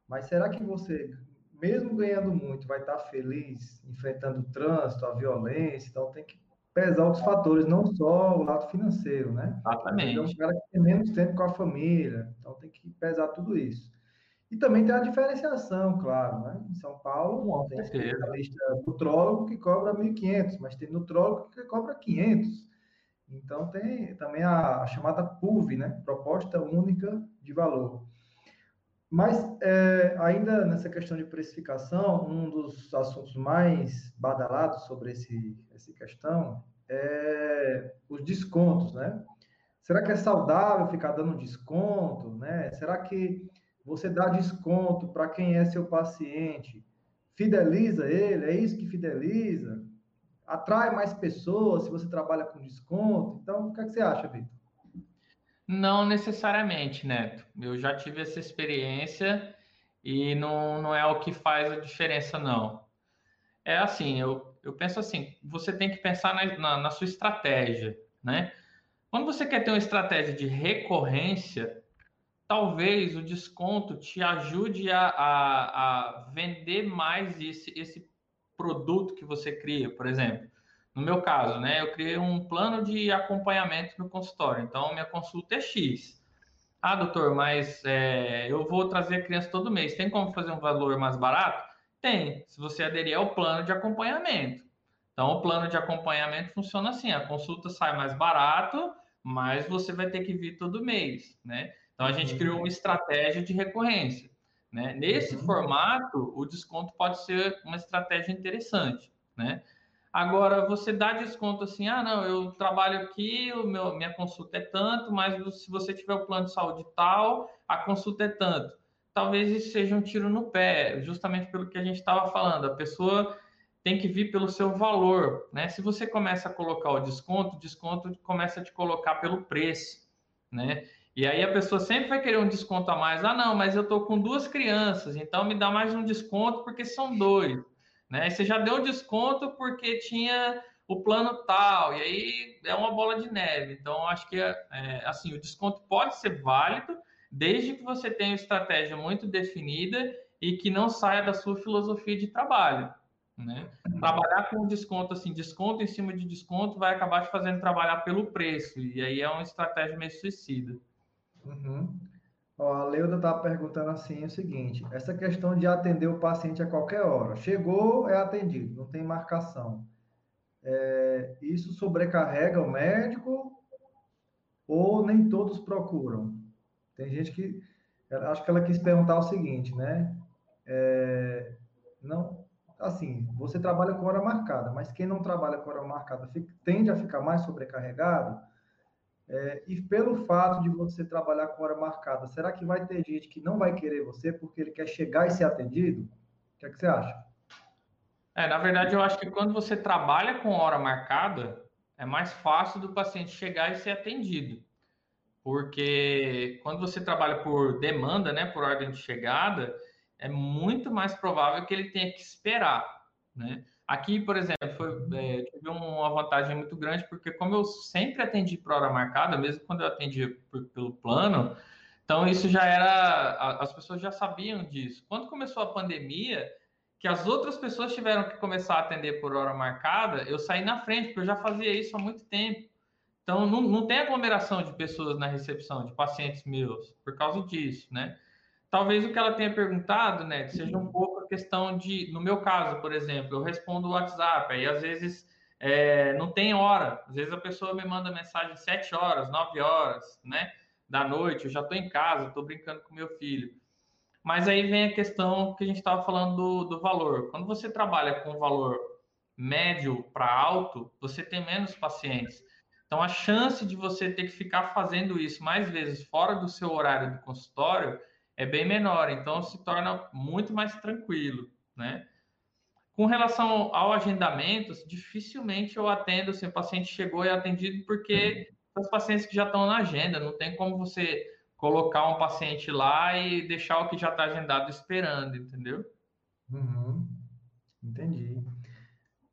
Mas será que você mesmo ganhando muito, vai estar feliz enfrentando o trânsito, a violência, então tem que pesar outros fatores, não só o lado financeiro, né? Exatamente. É um cara que tem menos tempo com a família, então tem que pesar tudo isso. E também tem a diferenciação, claro, né? Em São Paulo, Com tem especialista nutrólogo que cobra 1.500, mas tem nutrólogo que cobra 500. Então tem também a, chamada PUV, né? Proposta Única de Valor. Mas, é, ainda nessa questão de precificação, um dos assuntos mais badalados sobre esse, essa questão é os descontos, né? Será que é saudável ficar dando desconto, né? Será que você dá desconto para quem é seu paciente? Fideliza ele? É isso que fideliza? Atrai mais pessoas se você trabalha com desconto? Então, o que, é que você acha, Vitor? Não necessariamente, Neto. Eu já tive essa experiência e não, não é o que faz a diferença, não. É assim, eu, eu penso assim, você tem que pensar na, na, na sua estratégia, né? Quando você quer ter uma estratégia de recorrência, talvez o desconto te ajude a, a, a vender mais esse, esse produto que você cria, por exemplo. No meu caso, né, eu criei um plano de acompanhamento no consultório. Então, minha consulta é X. Ah, doutor, mas é, eu vou trazer a criança todo mês. Tem como fazer um valor mais barato? Tem, se você aderir ao plano de acompanhamento. Então, o plano de acompanhamento funciona assim: a consulta sai mais barato, mas você vai ter que vir todo mês, né? Então, a gente criou uma estratégia de recorrência. Né? Nesse uhum. formato, o desconto pode ser uma estratégia interessante, né? Agora, você dá desconto assim, ah, não, eu trabalho aqui, o meu, minha consulta é tanto, mas se você tiver o plano de saúde tal, a consulta é tanto. Talvez isso seja um tiro no pé, justamente pelo que a gente estava falando. A pessoa tem que vir pelo seu valor, né? Se você começa a colocar o desconto, o desconto começa a te colocar pelo preço, né? E aí a pessoa sempre vai querer um desconto a mais. Ah, não, mas eu estou com duas crianças, então me dá mais um desconto porque são dois. Né? E você já deu um desconto porque tinha o plano tal, e aí é uma bola de neve. Então, acho que é, assim, o desconto pode ser válido, desde que você tenha uma estratégia muito definida e que não saia da sua filosofia de trabalho. Né? Trabalhar com desconto, assim, desconto em cima de desconto, vai acabar te fazendo trabalhar pelo preço, e aí é uma estratégia meio suicida. Uhum. Ó, a Leuda está perguntando assim o seguinte: essa questão de atender o paciente a qualquer hora. Chegou, é atendido, não tem marcação. É, isso sobrecarrega o médico ou nem todos procuram? Tem gente que. Acho que ela quis perguntar o seguinte, né? É, não, assim, você trabalha com hora marcada, mas quem não trabalha com hora marcada fica, tende a ficar mais sobrecarregado é, e pelo fato de você trabalhar com hora marcada, será que vai ter gente que não vai querer você porque ele quer chegar e ser atendido? O que, é que você acha? É, na verdade, eu acho que quando você trabalha com hora marcada, é mais fácil do paciente chegar e ser atendido. Porque quando você trabalha por demanda, né, por ordem de chegada, é muito mais provável que ele tenha que esperar, né? Aqui, por exemplo, foi, é, tive uma vantagem muito grande, porque como eu sempre atendi por hora marcada, mesmo quando eu atendi por, pelo plano, então isso já era, as pessoas já sabiam disso. Quando começou a pandemia, que as outras pessoas tiveram que começar a atender por hora marcada, eu saí na frente, porque eu já fazia isso há muito tempo. Então, não, não tem aglomeração de pessoas na recepção, de pacientes meus, por causa disso, né? Talvez o que ela tenha perguntado, né, seja um pouco a questão de, no meu caso, por exemplo, eu respondo o WhatsApp, aí às vezes é, não tem hora, às vezes a pessoa me manda mensagem 7 horas, 9 horas, né, da noite, eu já estou em casa, estou brincando com meu filho. Mas aí vem a questão que a gente estava falando do, do valor. Quando você trabalha com valor médio para alto, você tem menos pacientes. Então, a chance de você ter que ficar fazendo isso mais vezes fora do seu horário do consultório é bem menor, então se torna muito mais tranquilo, né? Com relação ao agendamento, dificilmente eu atendo se o paciente chegou e é atendido, porque os pacientes que já estão na agenda, não tem como você colocar um paciente lá e deixar o que já está agendado esperando, entendeu? Uhum. Entendi.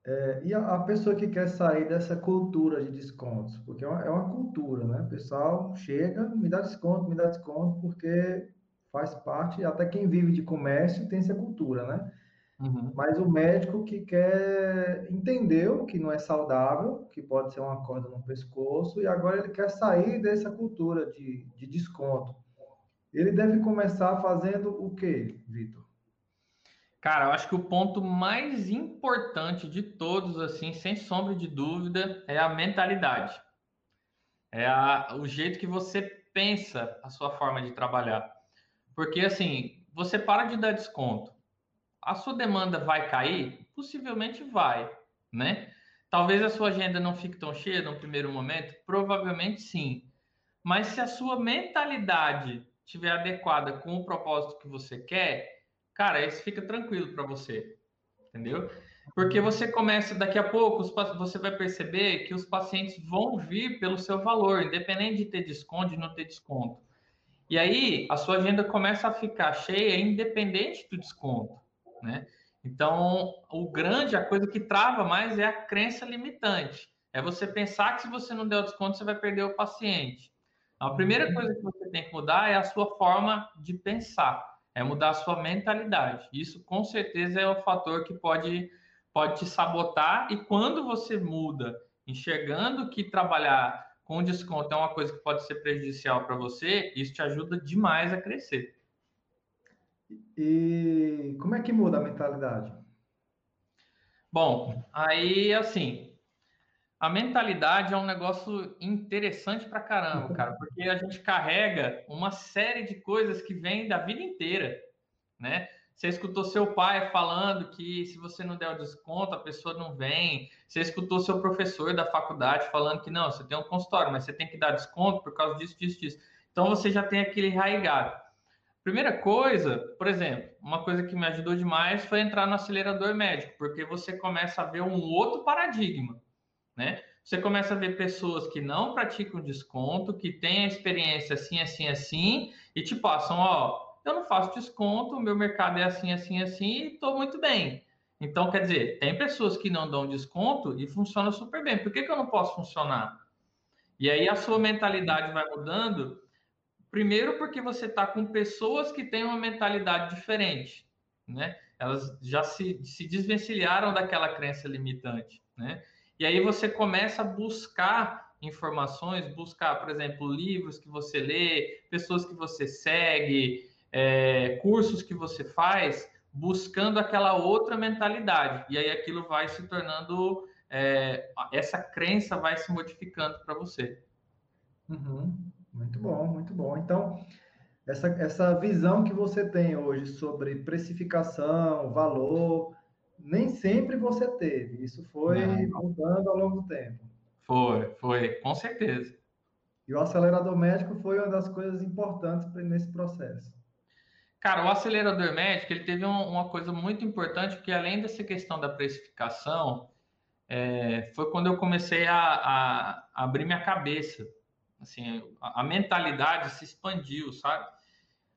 É, e a, a, pessoa que quer sair dessa cultura de descontos, porque é uma, é uma cultura, né? O pessoal chega, me dá desconto, me dá desconto, porque faz parte, até quem vive de comércio tem essa cultura, né? Uhum. Mas o médico que quer entendeu que não é saudável, que pode ser uma corda no pescoço, e agora ele quer sair dessa cultura de, de desconto. Ele deve começar fazendo o quê, Vitor? Cara, eu acho que o ponto mais importante de todos, assim, sem sombra de dúvida, é a mentalidade. É a, o jeito que você pensa a sua forma de trabalhar. Porque assim, você para de dar desconto. A sua demanda vai cair? Possivelmente vai, né? Talvez a sua agenda não fique tão cheia no primeiro momento, provavelmente sim. Mas se a sua mentalidade estiver adequada com o propósito que você quer, cara, isso fica tranquilo para você. Entendeu? Porque você começa, daqui a pouco, você vai perceber que os pacientes vão vir pelo seu valor, independente de ter desconto e não ter desconto. E aí a sua agenda começa a ficar cheia, independente do desconto, né? Então, o grande, a coisa que trava mais é a crença limitante. É você pensar que se você não der o desconto, você vai perder o paciente. Então, a primeira uhum. coisa que você tem que mudar é a sua forma de pensar, é mudar a sua mentalidade. Isso, com certeza, é o fator que pode, pode te sabotar. E quando você muda, enxergando que trabalhar com desconto é uma coisa que pode ser prejudicial para você, isso te ajuda demais a crescer. E como é que muda a mentalidade? Bom, aí assim, a mentalidade é um negócio interessante para caramba, cara, porque a gente carrega uma série de coisas que vem da vida inteira, né? Você escutou seu pai falando que se você não der o desconto, a pessoa não vem. Você escutou seu professor da faculdade falando que não, você tem um consultório, mas você tem que dar desconto por causa disso, disso, disso. Então você já tem aquele enraigado. Primeira coisa, por exemplo, uma coisa que me ajudou demais foi entrar no acelerador médico, porque você começa a ver um outro paradigma, né? Você começa a ver pessoas que não praticam desconto, que têm a experiência assim, assim, assim, e te passam, ó, eu não faço desconto, o meu mercado é assim, assim, assim, e estou muito bem. Então, quer dizer, tem pessoas que não dão desconto e funciona super bem. Por que, que eu não posso funcionar? E aí a sua mentalidade vai mudando. Primeiro, porque você está com pessoas que têm uma mentalidade diferente, né? Elas já se, se desvencilharam daquela crença limitante, né? E aí você começa a buscar informações, buscar, por exemplo, livros que você lê, pessoas que você segue, é, cursos que você faz, buscando aquela outra mentalidade. E aí aquilo vai se tornando, é, essa crença vai se modificando para você. Uhum. Muito bom, muito bom. Então, essa, essa visão que você tem hoje sobre precificação, valor, nem sempre você teve. Isso foi mudando ao longo do tempo. Foi, foi, com certeza. E o acelerador médico foi uma das coisas importantes nesse processo. Cara, o acelerador médico ele teve um, uma coisa muito importante, porque além dessa questão da precificação, é, foi quando eu comecei a, a, a, abrir minha cabeça. Assim, a, a mentalidade se expandiu, sabe?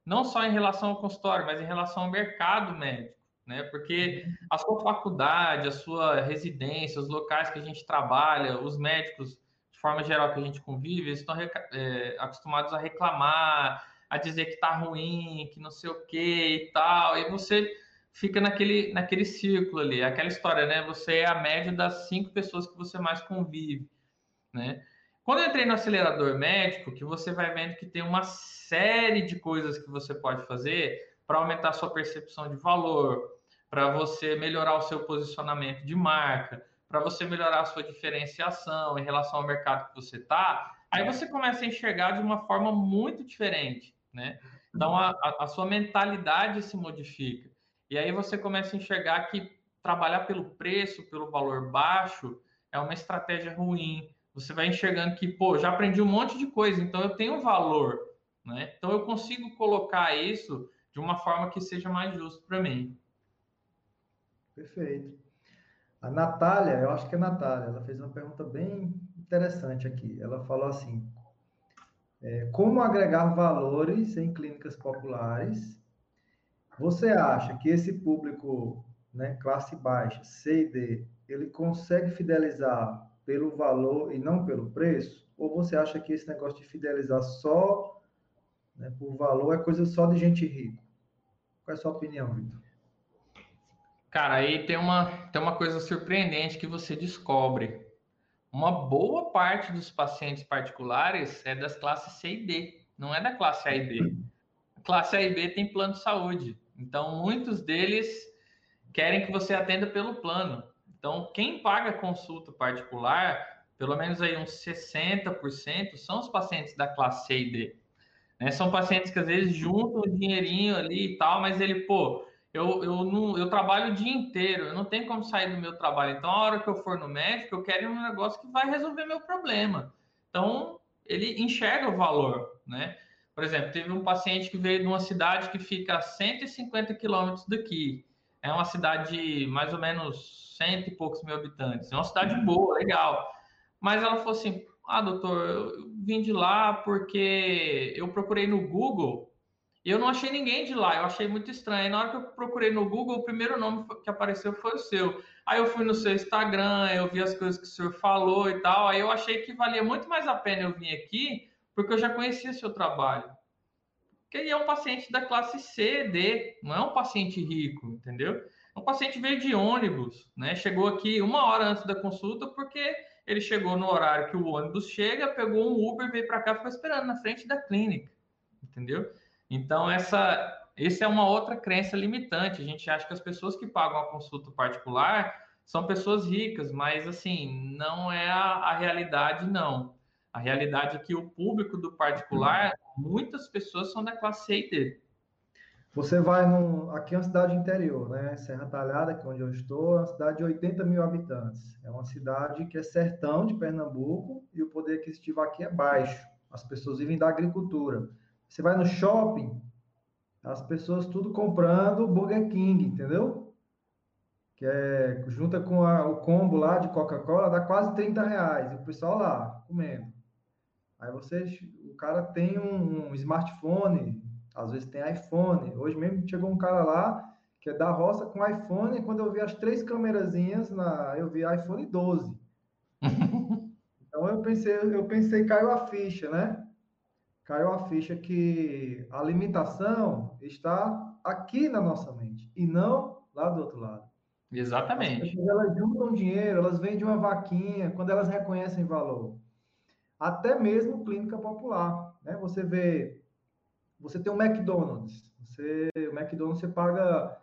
Não só em relação ao consultório, mas em relação ao mercado médico né? Porque a sua faculdade, a sua residência, os locais que a gente trabalha, os médicos, de forma geral, que a gente convive, eles estão é, acostumados a reclamar, a dizer que está ruim, que não sei o que e tal, e você fica naquele, naquele círculo ali, aquela história, né? Você é a média das cinco pessoas que você mais convive, né? Quando eu entrei no acelerador médico, que você vai vendo que tem uma série de coisas que você pode fazer para aumentar sua percepção de valor, para você melhorar o seu posicionamento de marca, para você melhorar a sua diferenciação em relação ao mercado que você está, aí você começa a enxergar de uma forma muito diferente, né? Então a, a, sua mentalidade se modifica. E aí você começa a enxergar que trabalhar pelo preço, pelo valor baixo, é uma estratégia ruim. Você vai enxergando que, pô, já aprendi um monte de coisa, então eu tenho valor, né? Então eu consigo colocar isso de uma forma que seja mais justo para mim. Perfeito. A Natália, eu acho que é a Natália, ela fez uma pergunta bem interessante aqui. Ela falou assim: é, como agregar valores em clínicas populares? Você acha que esse público, né, classe baixa, C e D, ele consegue fidelizar pelo valor e não pelo preço? Ou você acha que esse negócio de fidelizar só né, por valor é coisa só de gente rica? Qual é a sua opinião, Vitor? Cara, aí tem uma, tem uma coisa surpreendente que você descobre. Uma boa parte dos pacientes particulares é das classes C e D, não é da classe A e B. A classe A e B tem plano de saúde. Então, muitos deles querem que você atenda pelo plano. Então, quem paga consulta particular, pelo menos aí uns 60%, são os pacientes da classe C e D. Né? São pacientes que às vezes juntam o dinheirinho ali e tal, mas ele, pô, eu, eu, não, eu trabalho o dia inteiro, eu não tenho como sair do meu trabalho. Então, a hora que eu for no médico, eu quero um negócio que vai resolver meu problema. Então, ele enxerga o valor, né? Por exemplo, teve um paciente que veio de uma cidade que fica a 150 quilômetros daqui. É uma cidade de mais ou menos cento e poucos mil habitantes. É uma cidade boa, legal. Mas ela falou assim: ah, doutor, eu vim de lá porque eu procurei no Google e eu não achei ninguém de lá, eu achei muito estranho. Aí, na hora que eu procurei no Google, o primeiro nome que apareceu foi o seu. Aí eu fui no seu Instagram, eu vi as coisas que o senhor falou e tal. Aí eu achei que valia muito mais a pena eu vir aqui, porque eu já conhecia seu trabalho. Porque ele é um paciente da classe C, D, não é um paciente rico, entendeu? É um paciente veio de ônibus, né? Chegou aqui uma hora antes da consulta, porque ele chegou no horário que o ônibus chega, pegou um Uber, veio para cá, ficou esperando na frente da clínica, entendeu? Então, essa, essa é uma outra crença limitante. A gente acha que as pessoas que pagam a consulta particular são pessoas ricas, mas, assim, não é a, a realidade, não. A realidade é que o público do particular, muitas pessoas são da classe C e D. Você vai no. Aqui é uma cidade interior, né? Serra Talhada, que é onde eu estou, é uma cidade de 80 mil habitantes. É uma cidade que é sertão de Pernambuco e o poder aquisitivo aqui é baixo. As pessoas vivem da agricultura. Você vai no shopping, as pessoas tudo comprando Burger King, entendeu? Que é junta com a, o combo lá de Coca-Cola, dá quase 30 reais. E o pessoal lá comendo. Aí você, o cara tem um, um smartphone, às vezes tem iPhone. Hoje mesmo chegou um cara lá que é da roça com iPhone, e quando eu vi as três câmerazinhas, na, eu vi iPhone 12. então eu pensei, eu pensei, caiu a ficha, né? Caiu a ficha que a limitação está aqui na nossa mente e não lá do outro lado. Exatamente. elas juntam dinheiro, elas vendem uma vaquinha quando elas reconhecem valor. Até mesmo clínica popular, né? Você vê você tem um McDonald's. Você, o McDonald's você paga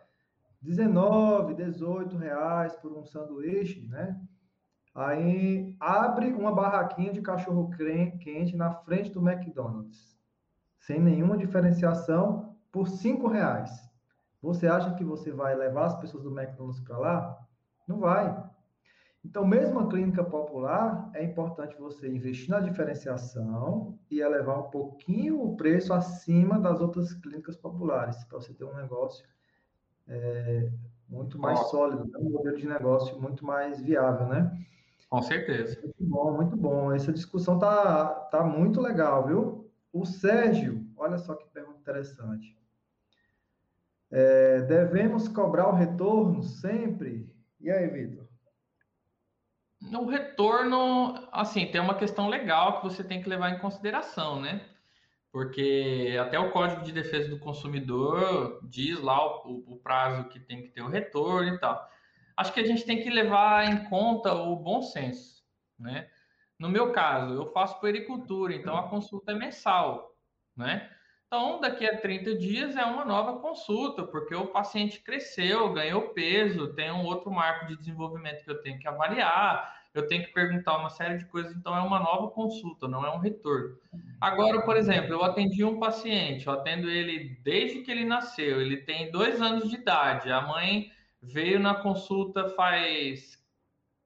19, 18 reais por um sanduíche, né? Aí abre uma barraquinha de cachorro quente na frente do McDonald's, sem nenhuma diferenciação, por 5 reais. Você acha que você vai levar as pessoas do McDonald's para lá? Não vai. Então, mesmo a clínica popular, é importante você investir na diferenciação e elevar um pouquinho o preço acima das outras clínicas populares, para você ter um negócio é, muito mais sólido, né? um modelo de negócio muito mais viável, né? Com certeza. Muito bom, muito bom. Essa discussão tá, tá muito legal, viu? O Sérgio, olha só que pergunta interessante. É, devemos cobrar o retorno sempre? E aí, Vitor? No retorno, assim, tem uma questão legal que você tem que levar em consideração, né? Porque até o Código de Defesa do Consumidor diz lá o, o prazo que tem que ter o retorno e tal. Acho que a gente tem que levar em conta o bom senso, né? No meu caso, eu faço pericultura, então a consulta é mensal, né? Então, daqui a 30 dias é uma nova consulta, porque o paciente cresceu, ganhou peso, tem um outro marco de desenvolvimento que eu tenho que avaliar, eu tenho que perguntar uma série de coisas, então é uma nova consulta, não é um retorno. Agora, por exemplo, eu atendi um paciente, eu atendo ele desde que ele nasceu, ele tem dois anos de idade, a mãe veio na consulta faz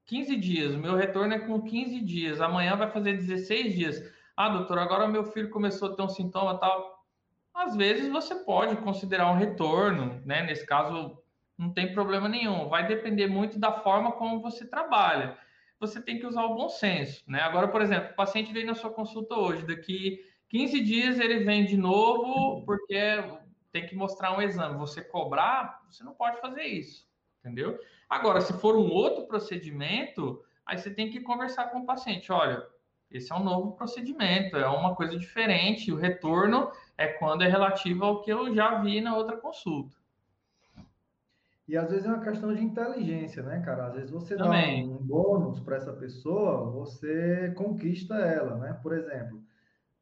15 dias, o meu retorno é com 15 dias, amanhã vai fazer 16 dias. Ah, doutor, agora meu filho começou a ter um sintoma tal às vezes você pode considerar um retorno, né? Nesse caso, não tem problema nenhum. Vai depender muito da forma como você trabalha. Você tem que usar o bom senso, né? Agora, por exemplo, o paciente veio na sua consulta hoje, daqui 15 dias ele vem de novo porque tem que mostrar um exame. Você cobrar, você não pode fazer isso, entendeu? Agora, se for um outro procedimento, aí você tem que conversar com o paciente. Olha, esse é um novo procedimento, é uma coisa diferente. O retorno é quando é relativo ao que eu já vi na outra consulta. E às vezes é uma questão de inteligência, né, cara? Às vezes você Também. dá um bônus para essa pessoa, você conquista ela, né? Por exemplo,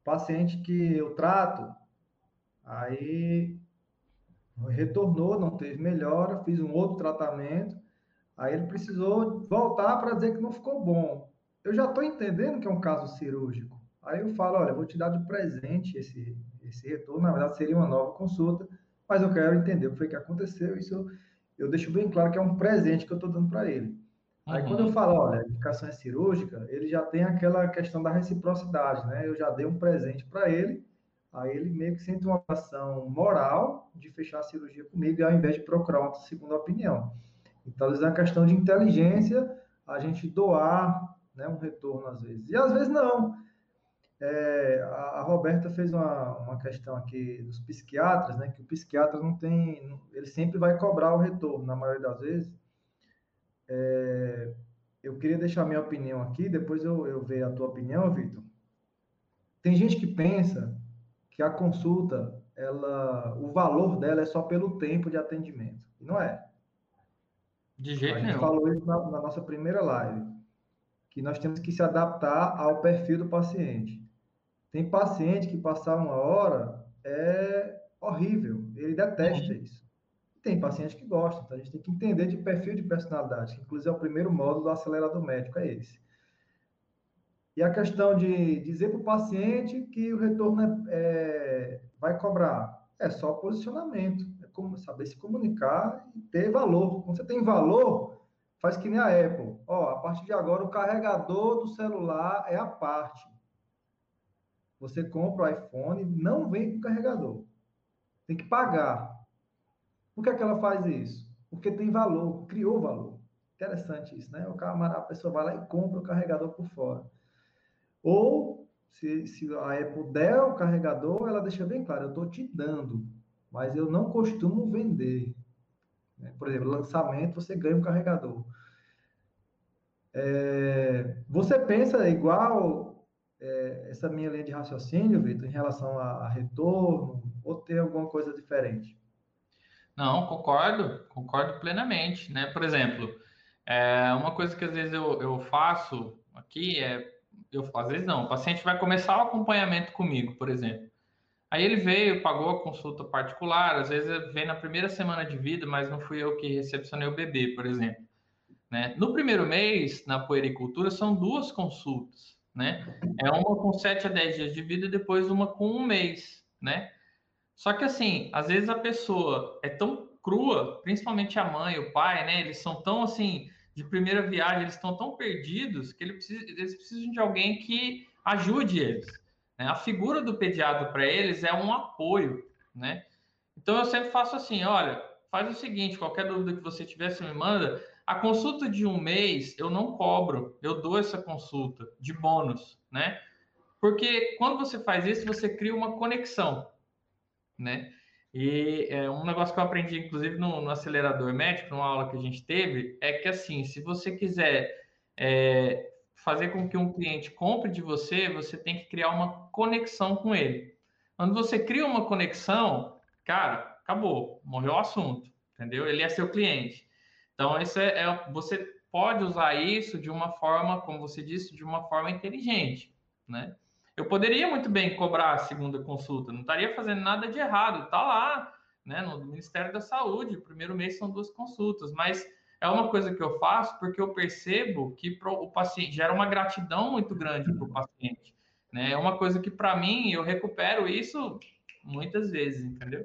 paciente que eu trato, aí retornou, não teve melhora, fiz um outro tratamento, aí ele precisou voltar para dizer que não ficou bom eu já estou entendendo que é um caso cirúrgico. Aí eu falo, olha, vou te dar de presente esse, esse retorno, na verdade seria uma nova consulta, mas eu quero entender o que foi que aconteceu, isso eu, eu deixo bem claro que é um presente que eu estou dando para ele. Aí uhum. quando eu falo, olha, a indicação é cirúrgica, ele já tem aquela questão da reciprocidade, né? Eu já dei um presente para ele, aí ele meio que sente uma ação moral de fechar a cirurgia comigo, ao invés de procurar uma segunda opinião. Então, às vezes é uma questão de inteligência a gente doar né, um retorno às vezes. E às vezes não. É, a, a, Roberta fez uma, uma questão aqui dos psiquiatras, né, que o psiquiatra não tem, ele sempre vai cobrar o retorno, na maioria das vezes. É, eu queria deixar minha opinião aqui, depois eu, eu ver a tua opinião, Vitor. Tem gente que pensa que a consulta, ela, o valor dela é só pelo tempo de atendimento. E não é. De jeito nenhum. A gente falou isso na, na nossa primeira live que nós temos que se adaptar ao perfil do paciente. Tem paciente que passar uma hora é horrível, ele detesta uhum. isso. Tem paciente que gosta, então a gente tem que entender de perfil de personalidade, que inclusive é o primeiro módulo do acelerador médico, é esse. E a questão de dizer para o paciente que o retorno é, é, vai cobrar. é só posicionamento, é como saber se comunicar e ter valor. Quando você tem valor, faz que nem a Apple. Ó, a partir de agora o carregador do celular é a parte. Você compra o iPhone, não vem com carregador. Tem que pagar. Por que, é que ela faz isso? Porque tem valor, criou valor. Interessante isso, né? O camarada, a pessoa vai lá e compra o carregador por fora. Ou, se, se a Apple der o carregador, ela deixa bem claro, eu estou te dando, mas eu não costumo vender. Né? Por exemplo, lançamento, você ganha um carregador. É, você pensa igual é, essa minha linha de raciocínio, Vitor, em relação a, a retorno, ou tem alguma coisa diferente? Não, concordo, concordo plenamente, né? Por exemplo, é, uma coisa que às vezes eu, eu faço aqui é, eu às vezes não, o paciente vai começar o acompanhamento comigo, por exemplo. Aí ele veio, pagou a consulta particular, às vezes vem na primeira semana de vida, mas não fui eu que recepcionei o bebê, por exemplo. Né? No primeiro mês, na puericultura, são duas consultas, né? É uma com 7 a 10 dias de vida e depois uma com um mês, né? Só que assim, às vezes a pessoa é tão crua, principalmente a mãe, o pai, né? Eles são tão assim, de primeira viagem, eles estão tão perdidos que eles precisam, eles precisam de alguém que ajude eles. Né? A figura do pediatra para eles é um apoio, né? Então eu sempre faço assim, olha, faz o seguinte, qualquer dúvida que você tiver, você me manda. A consulta de um mês eu não cobro, eu dou essa consulta de bônus, né? Porque quando você faz isso, você cria uma conexão né? E é, um negócio que eu aprendi, inclusive, no, no, acelerador médico, numa aula que a gente teve, é que assim, se você quiser é, fazer com que um cliente compre de você, você tem que criar uma conexão com ele. Quando você cria uma conexão, cara, acabou, morreu o assunto, entendeu? Ele é seu cliente. Então, isso é, é você pode usar isso de uma forma, como você disse, de uma forma inteligente, né? Eu poderia muito bem cobrar a segunda consulta, não estaria fazendo nada de errado, está lá, né, no Ministério da Saúde, o primeiro mês são duas consultas, mas é uma coisa que eu faço porque eu percebo que pro, o paciente gera uma gratidão muito grande para o paciente, né? É uma coisa que para mim eu recupero isso muitas vezes, entendeu?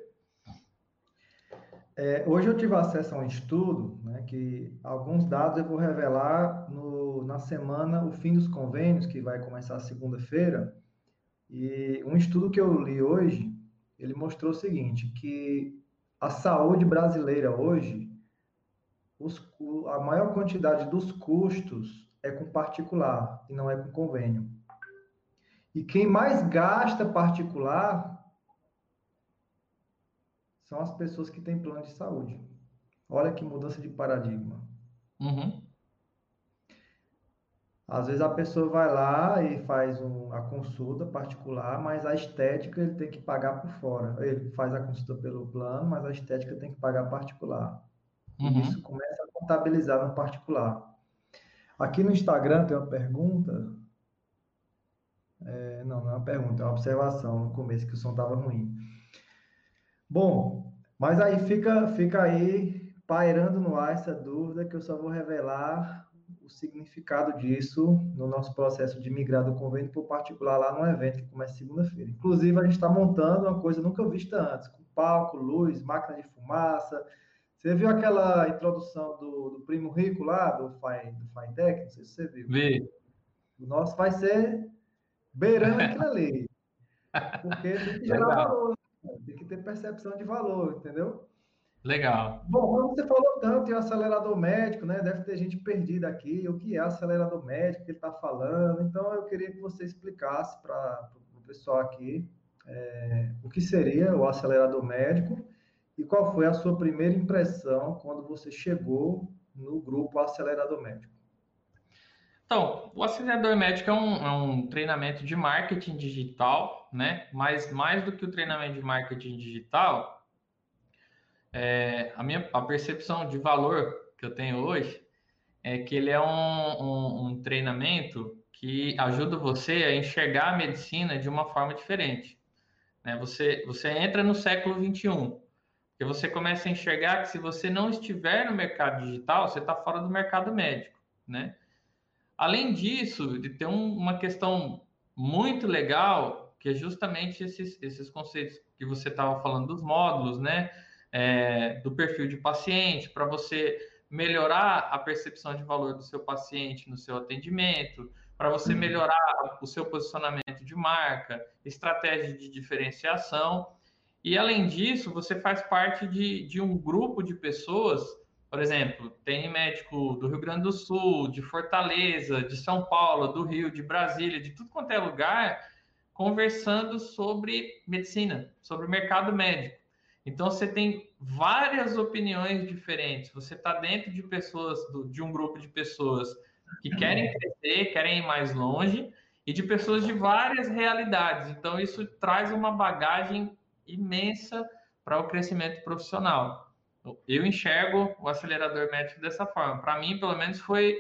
É, hoje eu tive acesso a um estudo, né, que alguns dados eu vou revelar no, na semana, o fim dos convênios, que vai começar segunda-feira, e um estudo que eu li hoje, ele mostrou o seguinte, que a saúde brasileira hoje, os, a maior quantidade dos custos é com particular e não é com convênio. E quem mais gasta particular são as pessoas que têm plano de saúde. Olha que mudança de paradigma. Uhum. Às vezes a pessoa vai lá e faz um, a consulta particular, mas a estética ele tem que pagar por fora. Ele faz a consulta pelo plano, mas a estética tem que pagar particular. Uhum. E isso começa a contabilizar no particular. Aqui no Instagram tem uma pergunta. É, não, não é uma pergunta, é uma observação no começo que o som estava ruim. Bom, mas aí fica, fica aí pairando no ar essa dúvida que eu só vou revelar o significado disso no nosso processo de migrar do convênio para o particular lá no evento que começa segunda-feira. Inclusive, a gente está montando uma coisa nunca vista antes, com palco, luz, máquina de fumaça. Você viu aquela introdução do, do primo rico lá, do, Fi, do Fintech? Não sei se você viu. Vi. O nosso vai ser beirando aquilo ali. Porque tem que gerar valor, né? tem que ter percepção de valor, entendeu? Legal. Bom, como você falou tanto em acelerador médico, né? Deve ter gente perdida aqui. O que é acelerador médico que ele está falando? Então, eu queria que você explicasse para o pessoal aqui é, o que seria o acelerador médico e qual foi a sua primeira impressão quando você chegou no grupo acelerador médico. Então, o acelerador médico é um, é um treinamento de marketing digital, né? Mas mais do que o treinamento de marketing digital, é, a minha a percepção de valor que eu tenho hoje é que ele é um, um, um treinamento que ajuda você a enxergar a medicina de uma forma diferente. Né? Você, você entra no século 21, porque você começa a enxergar que se você não estiver no mercado digital, você está fora do mercado médico. Né? Além disso, de ter um, uma questão muito legal que é justamente esses, esses conceitos que você estava falando dos módulos, né? É, do perfil de paciente, para você melhorar a percepção de valor do seu paciente no seu atendimento, para você uhum. melhorar o seu posicionamento de marca, estratégia de diferenciação. E além disso, você faz parte de, de um grupo de pessoas por exemplo, tem médico do Rio Grande do Sul, de Fortaleza, de São Paulo, do Rio, de Brasília, de tudo quanto é lugar, conversando sobre medicina, sobre o mercado médico. Então você tem várias opiniões diferentes. Você está dentro de pessoas, de um grupo de pessoas que querem crescer, querem ir mais longe, e de pessoas de várias realidades. Então isso traz uma bagagem imensa para o crescimento profissional. Eu enxergo o acelerador médico dessa forma. Para mim, pelo menos, foi,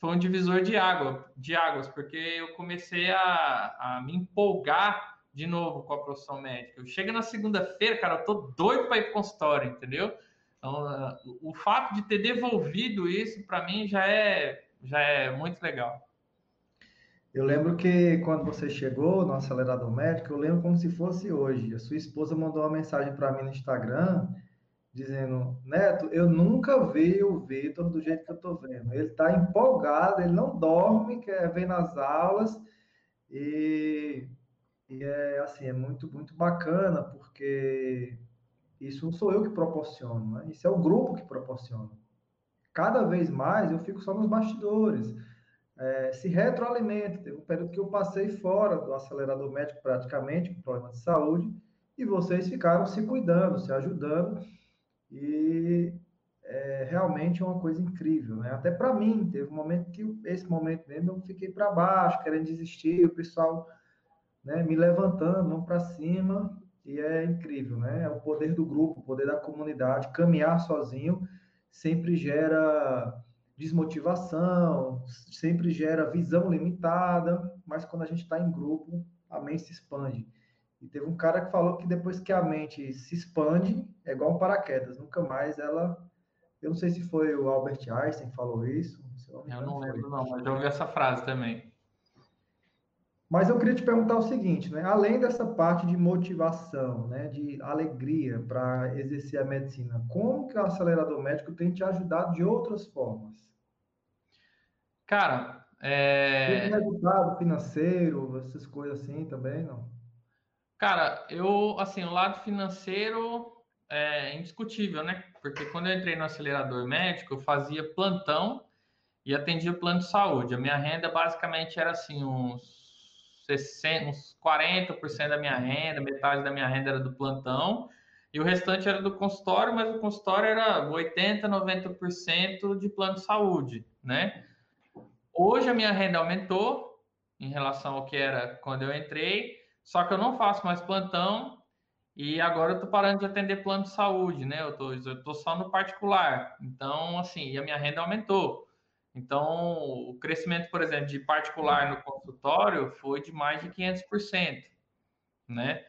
foi um divisor de água, de águas, porque eu comecei a, a me empolgar de novo com a profissão médica. Eu chego na segunda-feira, cara, eu tô doido para ir para consultório, entendeu? Então, o fato de ter devolvido isso para mim já é já é muito legal. Eu lembro que quando você chegou no acelerador médico, eu lembro como se fosse hoje. A sua esposa mandou uma mensagem para mim no Instagram dizendo, Neto, eu nunca vi o Vitor do jeito que eu estou vendo. Ele está empolgado, ele não dorme, quer ver nas aulas, e, e, é assim, é muito, muito bacana, porque isso não sou eu que proporciono, né? isso é o grupo que proporciona. Cada vez mais eu fico só nos bastidores. É, se retroalimenta. Teve um período que eu passei fora do acelerador médico praticamente, com problema de saúde, e vocês ficaram se cuidando, se ajudando, e é, realmente é uma coisa incrível, né? Até para mim, teve um momento que, esse momento mesmo, eu fiquei para baixo, querendo desistir, o pessoal né, me levantando, vamos para cima, e é incrível, né? É o poder do grupo, o poder da comunidade, caminhar sozinho sempre gera desmotivação, sempre gera visão limitada, mas quando a gente está em grupo, a mente se expande. E teve um cara que falou que depois que a mente se expande, é igual um paraquedas, nunca mais ela. Eu não sei se foi o Albert Einstein que falou isso. eu não lembro, não, mas já ouvi essa frase também. Mas eu queria te perguntar o seguinte, né? Além dessa parte de motivação, né, de alegria para exercer a medicina, como que o acelerador médico tem te ajudado de outras formas? Cara, é... Resultado financeiro, essas coisas assim também, não? Cara, eu, assim, o lado financeiro é indiscutível, né? Porque quando eu entrei no acelerador médico, eu fazia plantão e atendia plano de saúde. A minha renda basicamente era assim, uns, 60, uns 40% da minha renda, metade da minha renda era do plantão, e o restante era do consultório, mas o consultório era 80%, 90% de plano de saúde, né? Hoje a minha renda aumentou em relação ao que era quando eu entrei, só que eu não faço mais plantão e agora eu tô parando de atender plano de saúde, né? Eu tô, eu tô só no particular. Então, assim, a minha renda aumentou. Então, o crescimento, por exemplo, de particular no consultório foi de mais de 500%, né?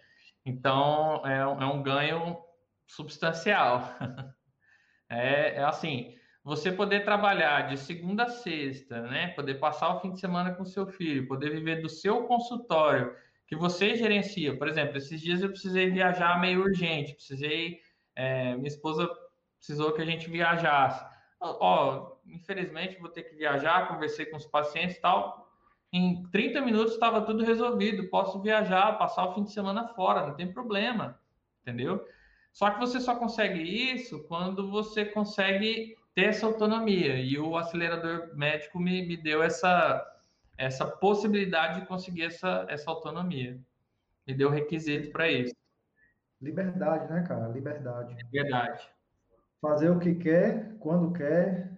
Então, é, é um ganho substancial. é, é assim, você poder trabalhar de segunda a sexta, né? Poder passar o fim de semana com seu filho, poder viver do seu consultório que você gerencia. Por exemplo, esses dias eu precisei viajar meio urgente, precisei, é, minha esposa precisou que a gente viajasse. Ó, infelizmente vou ter que viajar, conversei com os pacientes e tal. Em 30 minutos estava tudo resolvido, posso viajar, passar o fim de semana fora, não tem problema, entendeu? Só que você só consegue isso quando você consegue ter essa autonomia. E o acelerador médico me, me deu essa, essa possibilidade de conseguir essa, essa autonomia. Me deu requisito para isso. Liberdade, né, cara? Liberdade. Liberdade. Fazer o que quer, quando quer,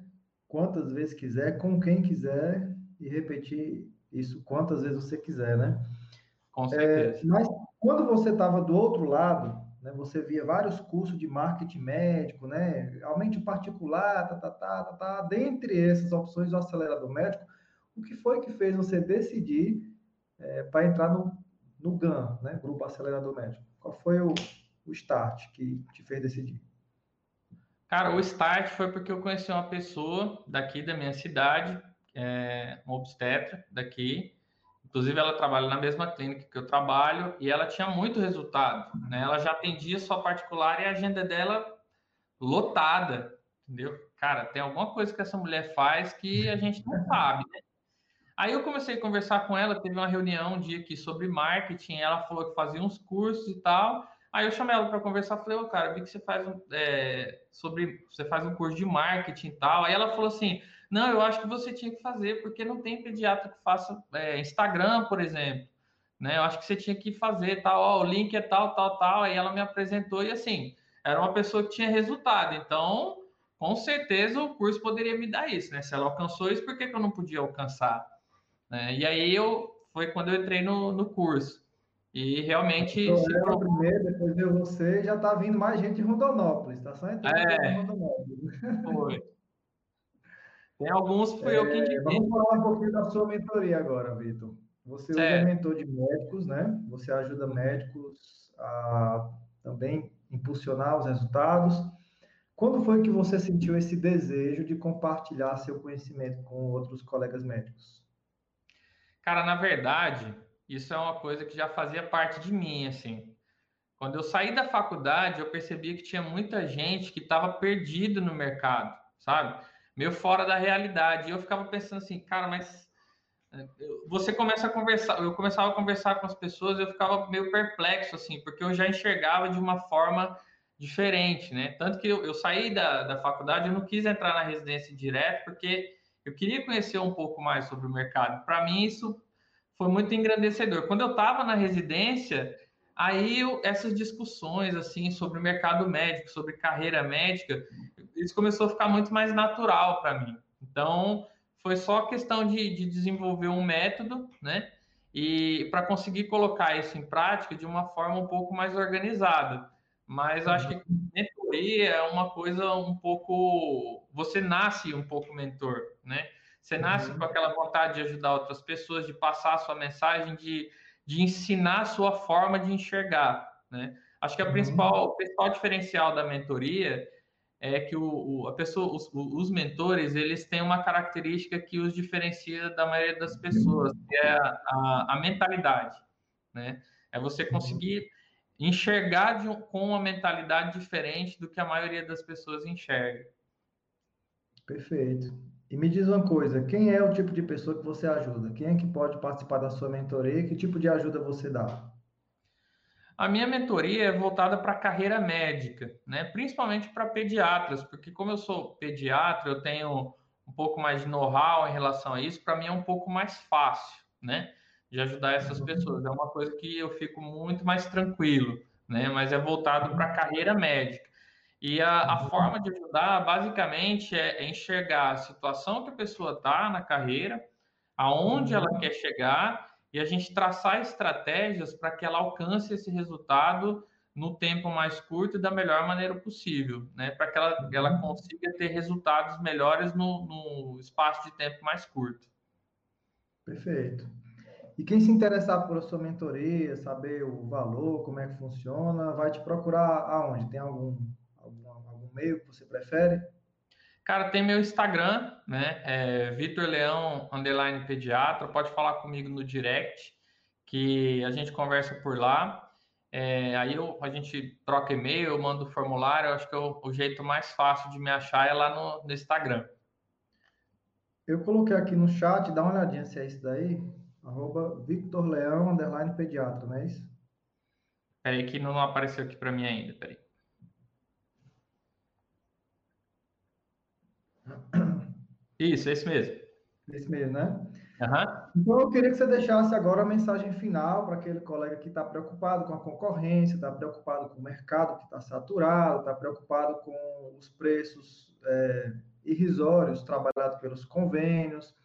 quantas vezes quiser, com quem quiser e repetir isso quantas vezes você quiser, né? Com certeza. É, mas quando você estava do outro lado, né, você via vários cursos de marketing médico, né? Aumente particular, tá, tá, tá, tá, tá. Dentre essas opções do acelerador médico, o que foi que fez você decidir é, para entrar no, no GAN, né, Grupo Acelerador Médico? Qual foi o, o start que te fez decidir? Cara, o start foi porque eu conheci uma pessoa daqui da minha cidade, é, um obstetra daqui. Inclusive, ela trabalha na mesma clínica que eu trabalho e ela tinha muito resultado, né? Ela já atendia só particular e a agenda dela lotada, entendeu? Cara, tem alguma coisa que essa mulher faz que a gente não sabe, né? Aí eu comecei a conversar com ela, teve uma reunião um dia aqui sobre marketing, ela falou que fazia uns cursos e tal. Aí eu chamei ela para conversar, falei, ô oh, cara, vi que você faz um, é, sobre, você faz um curso de marketing e tal. Aí ela falou assim, não, eu acho que você tinha que fazer, porque não tem pediatra que faça é, Instagram, por exemplo. Né? Eu acho que você tinha que fazer tal, ó, o link é tal, tal, tal. Aí ela me apresentou e assim, era uma pessoa que tinha resultado. Então, com certeza o curso poderia me dar isso, né? Se ela alcançou isso, por que, que eu não podia alcançar? Né? E aí eu foi quando eu entrei no, no curso. E realmente. Então, se pro... primeiro, depois veio você, já está vindo mais gente de Rondonópolis, tá só entrando é, em Rondonópolis. Foi. Tem alguns que fui é, eu que indiquei. Vamos falar um pouquinho da sua mentoria agora, Vitor. Você é mentor de médicos, né? Você ajuda médicos a também impulsionar os resultados. Quando foi que você sentiu esse desejo de compartilhar seu conhecimento com outros colegas médicos? Cara, na verdade, isso é uma coisa que já fazia parte de mim, assim. Quando eu saí da faculdade, eu percebi que tinha muita gente que estava perdido no mercado, sabe? Meio fora da realidade. E eu ficava pensando assim, cara, mas é, você começa a conversar, eu começava a conversar com as pessoas, eu ficava meio perplexo, assim, porque eu já enxergava de uma forma diferente, né? Tanto que eu, eu saí da, da faculdade, eu não quis entrar na residência direto, porque eu queria conhecer um pouco mais sobre o mercado. Para mim, isso foi muito engrandecedor. Quando eu estava na residência, aí eu, essas discussões assim sobre o mercado médico, sobre carreira médica, isso começou a ficar muito mais natural para mim. Então, foi só questão de, de desenvolver um método, né? E para conseguir colocar isso em prática de uma forma um pouco mais organizada. Mas acho que mentoria é uma coisa um pouco. Você nasce um pouco mentor, né? Você nasce uhum. com aquela vontade de ajudar outras pessoas, de passar a sua mensagem, de, de ensinar a sua forma de enxergar, né? Acho que a uhum. principal, o principal diferencial da mentoria é que o, o a pessoa, os, os, mentores, eles têm uma característica que os diferencia da maioria das pessoas, que é a, a, a mentalidade, né? É você uhum. conseguir enxergar de, com uma mentalidade diferente do que a maioria das pessoas enxerga. Perfeito. E me diz uma coisa, quem é o tipo de pessoa que você ajuda? Quem é que pode participar da sua mentoria? Que tipo de ajuda você dá? A minha mentoria é voltada para a carreira médica, né? Principalmente para pediatras, porque como eu sou pediatra, eu tenho um pouco mais de know-how em relação a isso, para mim é um pouco mais fácil, né? De ajudar essas pessoas. É uma coisa que eu fico muito mais tranquilo, né? Mas é voltado para a carreira médica. E a, a, forma de ajudar, basicamente, é, é enxergar a situação que a pessoa está na carreira, aonde ela uhum. quer chegar, e a gente traçar estratégias para que ela alcance esse resultado no tempo mais curto e da melhor maneira possível, né? Para que ela, ela uhum. consiga ter resultados melhores no, no espaço de tempo mais curto. Perfeito. E quem se interessar por sua mentoria, saber o valor, como é que funciona, vai te procurar aonde? Tem algum meio que você prefere? Cara, tem meu Instagram, né? É Vitor Leão underline pediatra. Pode falar comigo no direct, que a gente conversa por lá. É, aí eu, a gente troca e-mail, eu mando o formulário. Eu acho que o, o, jeito mais fácil de me achar é lá no, no, Instagram. Eu coloquei aqui no chat, dá uma olhadinha se é isso daí. Arroba Victor Leão underline pediatra, não é isso? Peraí que não apareceu aqui para mim ainda, peraí. Isso, esse mesmo. Esse mesmo, né? Uhum. Então, eu queria que você deixasse agora a mensagem final para aquele colega que está preocupado com a concorrência, está preocupado com o mercado que está saturado, está preocupado com os preços é, irrisórios trabalhados pelos convênios,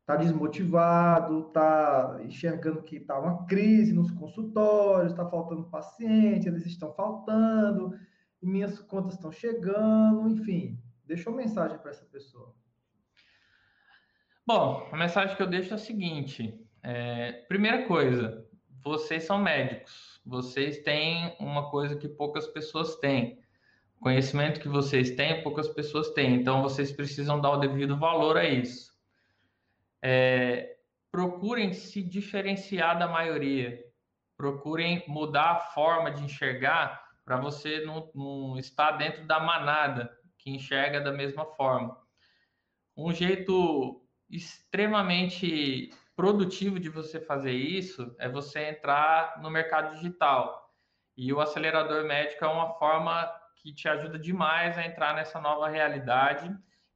está desmotivado, está enxergando que está uma crise nos consultórios, está faltando paciente, eles estão faltando, minhas contas estão chegando, enfim. Deixa uma mensagem para essa pessoa. Bom, a mensagem que eu deixo é a seguinte: é, primeira coisa, vocês são médicos, vocês têm uma coisa que poucas pessoas têm. Conhecimento que vocês têm, poucas pessoas têm. Então, vocês precisam dar o devido valor a isso. É, procurem se diferenciar da maioria. Procurem mudar a forma de enxergar para você não, não estar dentro da manada que enxerga da mesma forma. Um jeito extremamente produtivo de você fazer isso é você entrar no mercado digital. E o acelerador médico é uma forma que te ajuda demais a entrar nessa nova realidade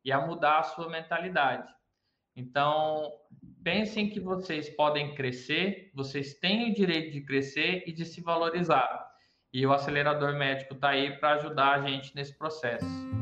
e a mudar a sua mentalidade. Então, pensem que vocês podem crescer, vocês têm o direito de crescer e de se valorizar. E o acelerador médico está aí para ajudar a gente nesse processo.